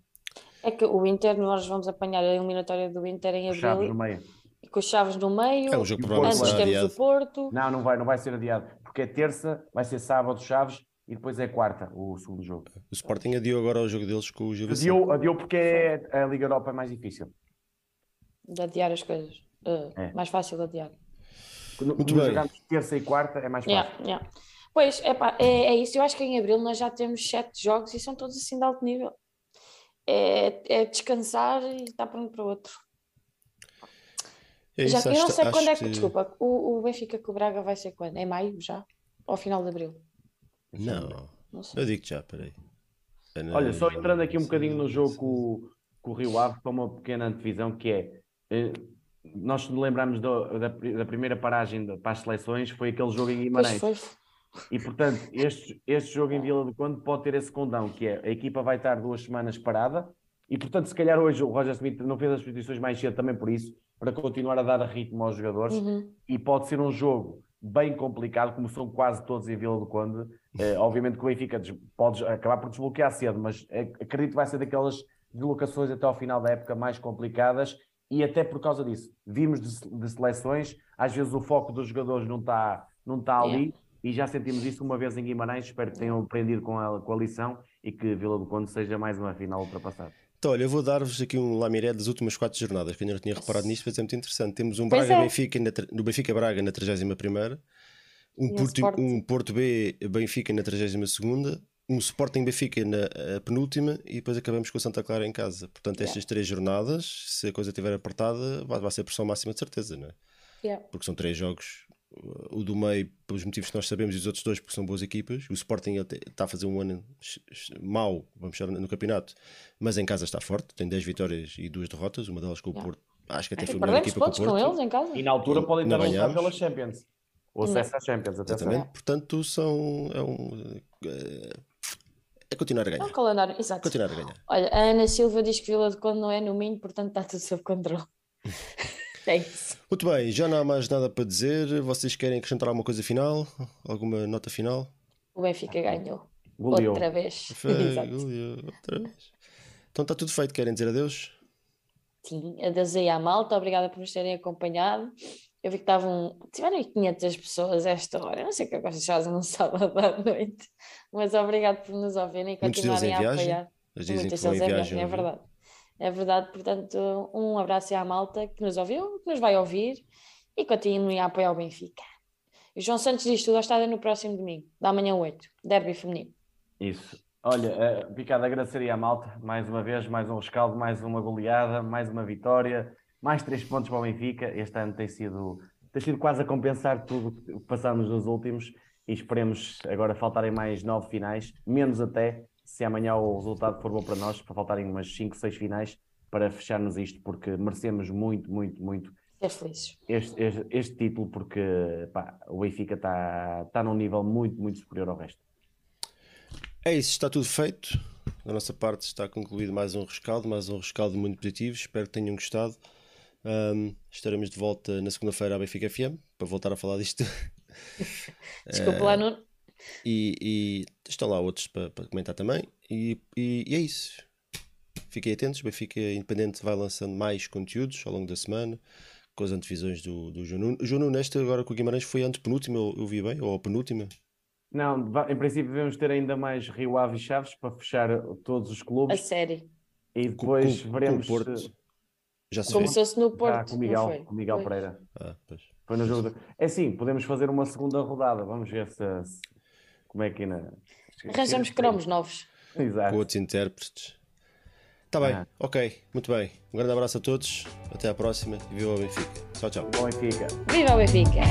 É que o Inter, nós vamos apanhar a eliminatória do Inter em Os Chaves no abril, meio. e com os Chaves no meio. É um jogo provavelmente Antes temos adiado. o Porto. Não, não vai, não vai ser adiado, porque é terça, vai ser sábado Chaves e depois é quarta o segundo jogo. O Sporting adiou agora o jogo deles com o Gil Vicente. Adiou, adiou porque é- a Liga Europa é mais difícil. de adiar as coisas. Uh, É. Mais fácil de adiar. Quando Muito quando bem. jogamos terça e quarta é mais fácil. Yeah, yeah. Pois, epá, é, é isso. Eu acho que em abril nós já temos sete jogos e são todos assim de alto nível. É, é descansar e estar pronto para outro. É já, isso, eu não acho- sei quando é acho que, desculpa, o, o Benfica com o Braga vai ser quando? É maio já? Ou final de abril? Não, Não sei. eu digo já, peraí. É na- Olha, só entrando aqui um bocadinho no jogo com, o- com o Rio Ave, para uma pequena antevisão, que é, eh, nós nos lembramos do- da, da primeira paragem de- para as seleções, foi aquele jogo em Guimarães. E, portanto, este, este jogo em Vila do Conde pode ter esse condão, que é a equipa vai estar duas semanas parada, e, portanto, se calhar hoje o Roger Smith não fez as substituições mais cedo também por isso, para continuar a dar ritmo aos jogadores, Uhum. e pode ser um jogo bem complicado, como são quase todos em Vila do Conde. Eh, obviamente que o Benfica pode acabar por desbloquear cedo, mas eh, acredito que vai ser daquelas deslocações até ao final da época mais complicadas, e até por causa disso, vimos de, de seleções, às vezes o foco dos jogadores não está não está ali, e já sentimos isso uma vez em Guimarães, espero que tenham aprendido com a, com a lição e que Vila do Conde seja mais uma final ultrapassada. Então, olha, eu vou dar-vos aqui um lamiré das últimas quatro jornadas, que eu ainda não tinha reparado nisto, mas é muito interessante. Temos um Pois Braga é. Benfica na, tre- no Benfica Braga na 31 um Porto, um Porto B Benfica na 32 um Sporting Benfica na penúltima e depois acabamos com o Santa Clara em casa. Portanto, Yeah. estas três jornadas, se a coisa estiver apertada, vai, vai ser pressão máxima de certeza, não é? Yeah. Porque são três jogos. O do meio, pelos motivos que nós sabemos, e os outros dois, porque são boas equipas. O Sporting até está a fazer um ano mau, vamos chamar, no campeonato, mas em casa está forte. Tem 10 vitórias e duas derrotas, uma delas com o Yeah. Porto. Acho que até foi melhor equipa com o pontos com Porto. eles em casa. E na altura E podem estar a pela Champions, o acesso à Champions, atenção. Exatamente. Portanto, são. É, um, é, é continuar a É um ganhar. calendário, exato. Continuar a ganhar. Olha, a Ana Silva diz que Vila de Conde não é no Minho, portanto está tudo sob controle. [laughs] é isso. Muito bem, já não há mais nada para dizer. Vocês querem acrescentar alguma coisa final? Alguma nota final? O Benfica ganhou. Goleou. Outra vez. [laughs] Goleou outra vez. Então está tudo feito. Querem dizer adeus? Sim, adeus aí à malta, obrigada por nos terem acompanhado. Eu vi que estavam, tiveram aí 500 pessoas a esta hora. Eu não sei o que é que vocês fazem no [laughs] sábado à noite, mas obrigado por nos ouvirem e Muitos deles continuarem em a viagem. apoiar. Dizem Muitas que em é viagem. é verdade. É verdade, portanto, um abraço à malta que nos ouviu, que nos vai ouvir e continuem a apoiar o Benfica. E o João Santos diz tudo ao estádio no próximo domingo, da manhã 8, derby feminino. Isso. Olha, eh, Picado, agradeceria à malta, mais uma vez, mais um rescaldo, mais uma goleada, mais uma vitória, mais três pontos para o Benfica. Este ano tem sido, tem sido quase a compensar tudo o que passámos nos últimos e esperemos agora faltarem mais nove finais, menos até, se amanhã o resultado for bom para nós, para faltarem umas cinco, seis finais para fecharmos isto, porque merecemos muito, muito, muito este, este, este título, porque pá, o Benfica está está num nível muito, muito superior ao resto. É isso, está tudo feito. Da nossa parte está concluído mais um rescaldo, mais um rescaldo muito positivo. Espero que tenham gostado. Ahm, estaremos de volta na segunda-feira à Benfica FM para voltar a falar disto. [laughs] Desculpa Eh, lá, Nuno. E, e estão lá outros para, para comentar também. E, e- e é isso. Fiquem atentos. Benfica Independente vai lançando mais conteúdos ao longo da semana com as antevisões do, do João Nuno. O João Nuno, esta agora com o Guimarães, foi a antepenúltima, eu, eu vi bem, ou a penúltima. Não, em princípio devemos ter ainda mais Rio Ave e Chaves para fechar todos os A clubes série. e Com- depois com- com veremos se- Já se Começou-se no já Porto. com o Miguel, não foi? com o Miguel Foi. Pereira. Ah, pois. Foi no jogo. de- É sim, podemos fazer uma segunda rodada. Vamos ver se, se- como é que ainda. Arranjamos cromos novos. Com Exato. outros intérpretes. Está bem, Ah. ok, muito bem. Um grande abraço a todos. Até à próxima e viva o Benfica. Tchau, tchau. Bom Benfica. Viva o Benfica!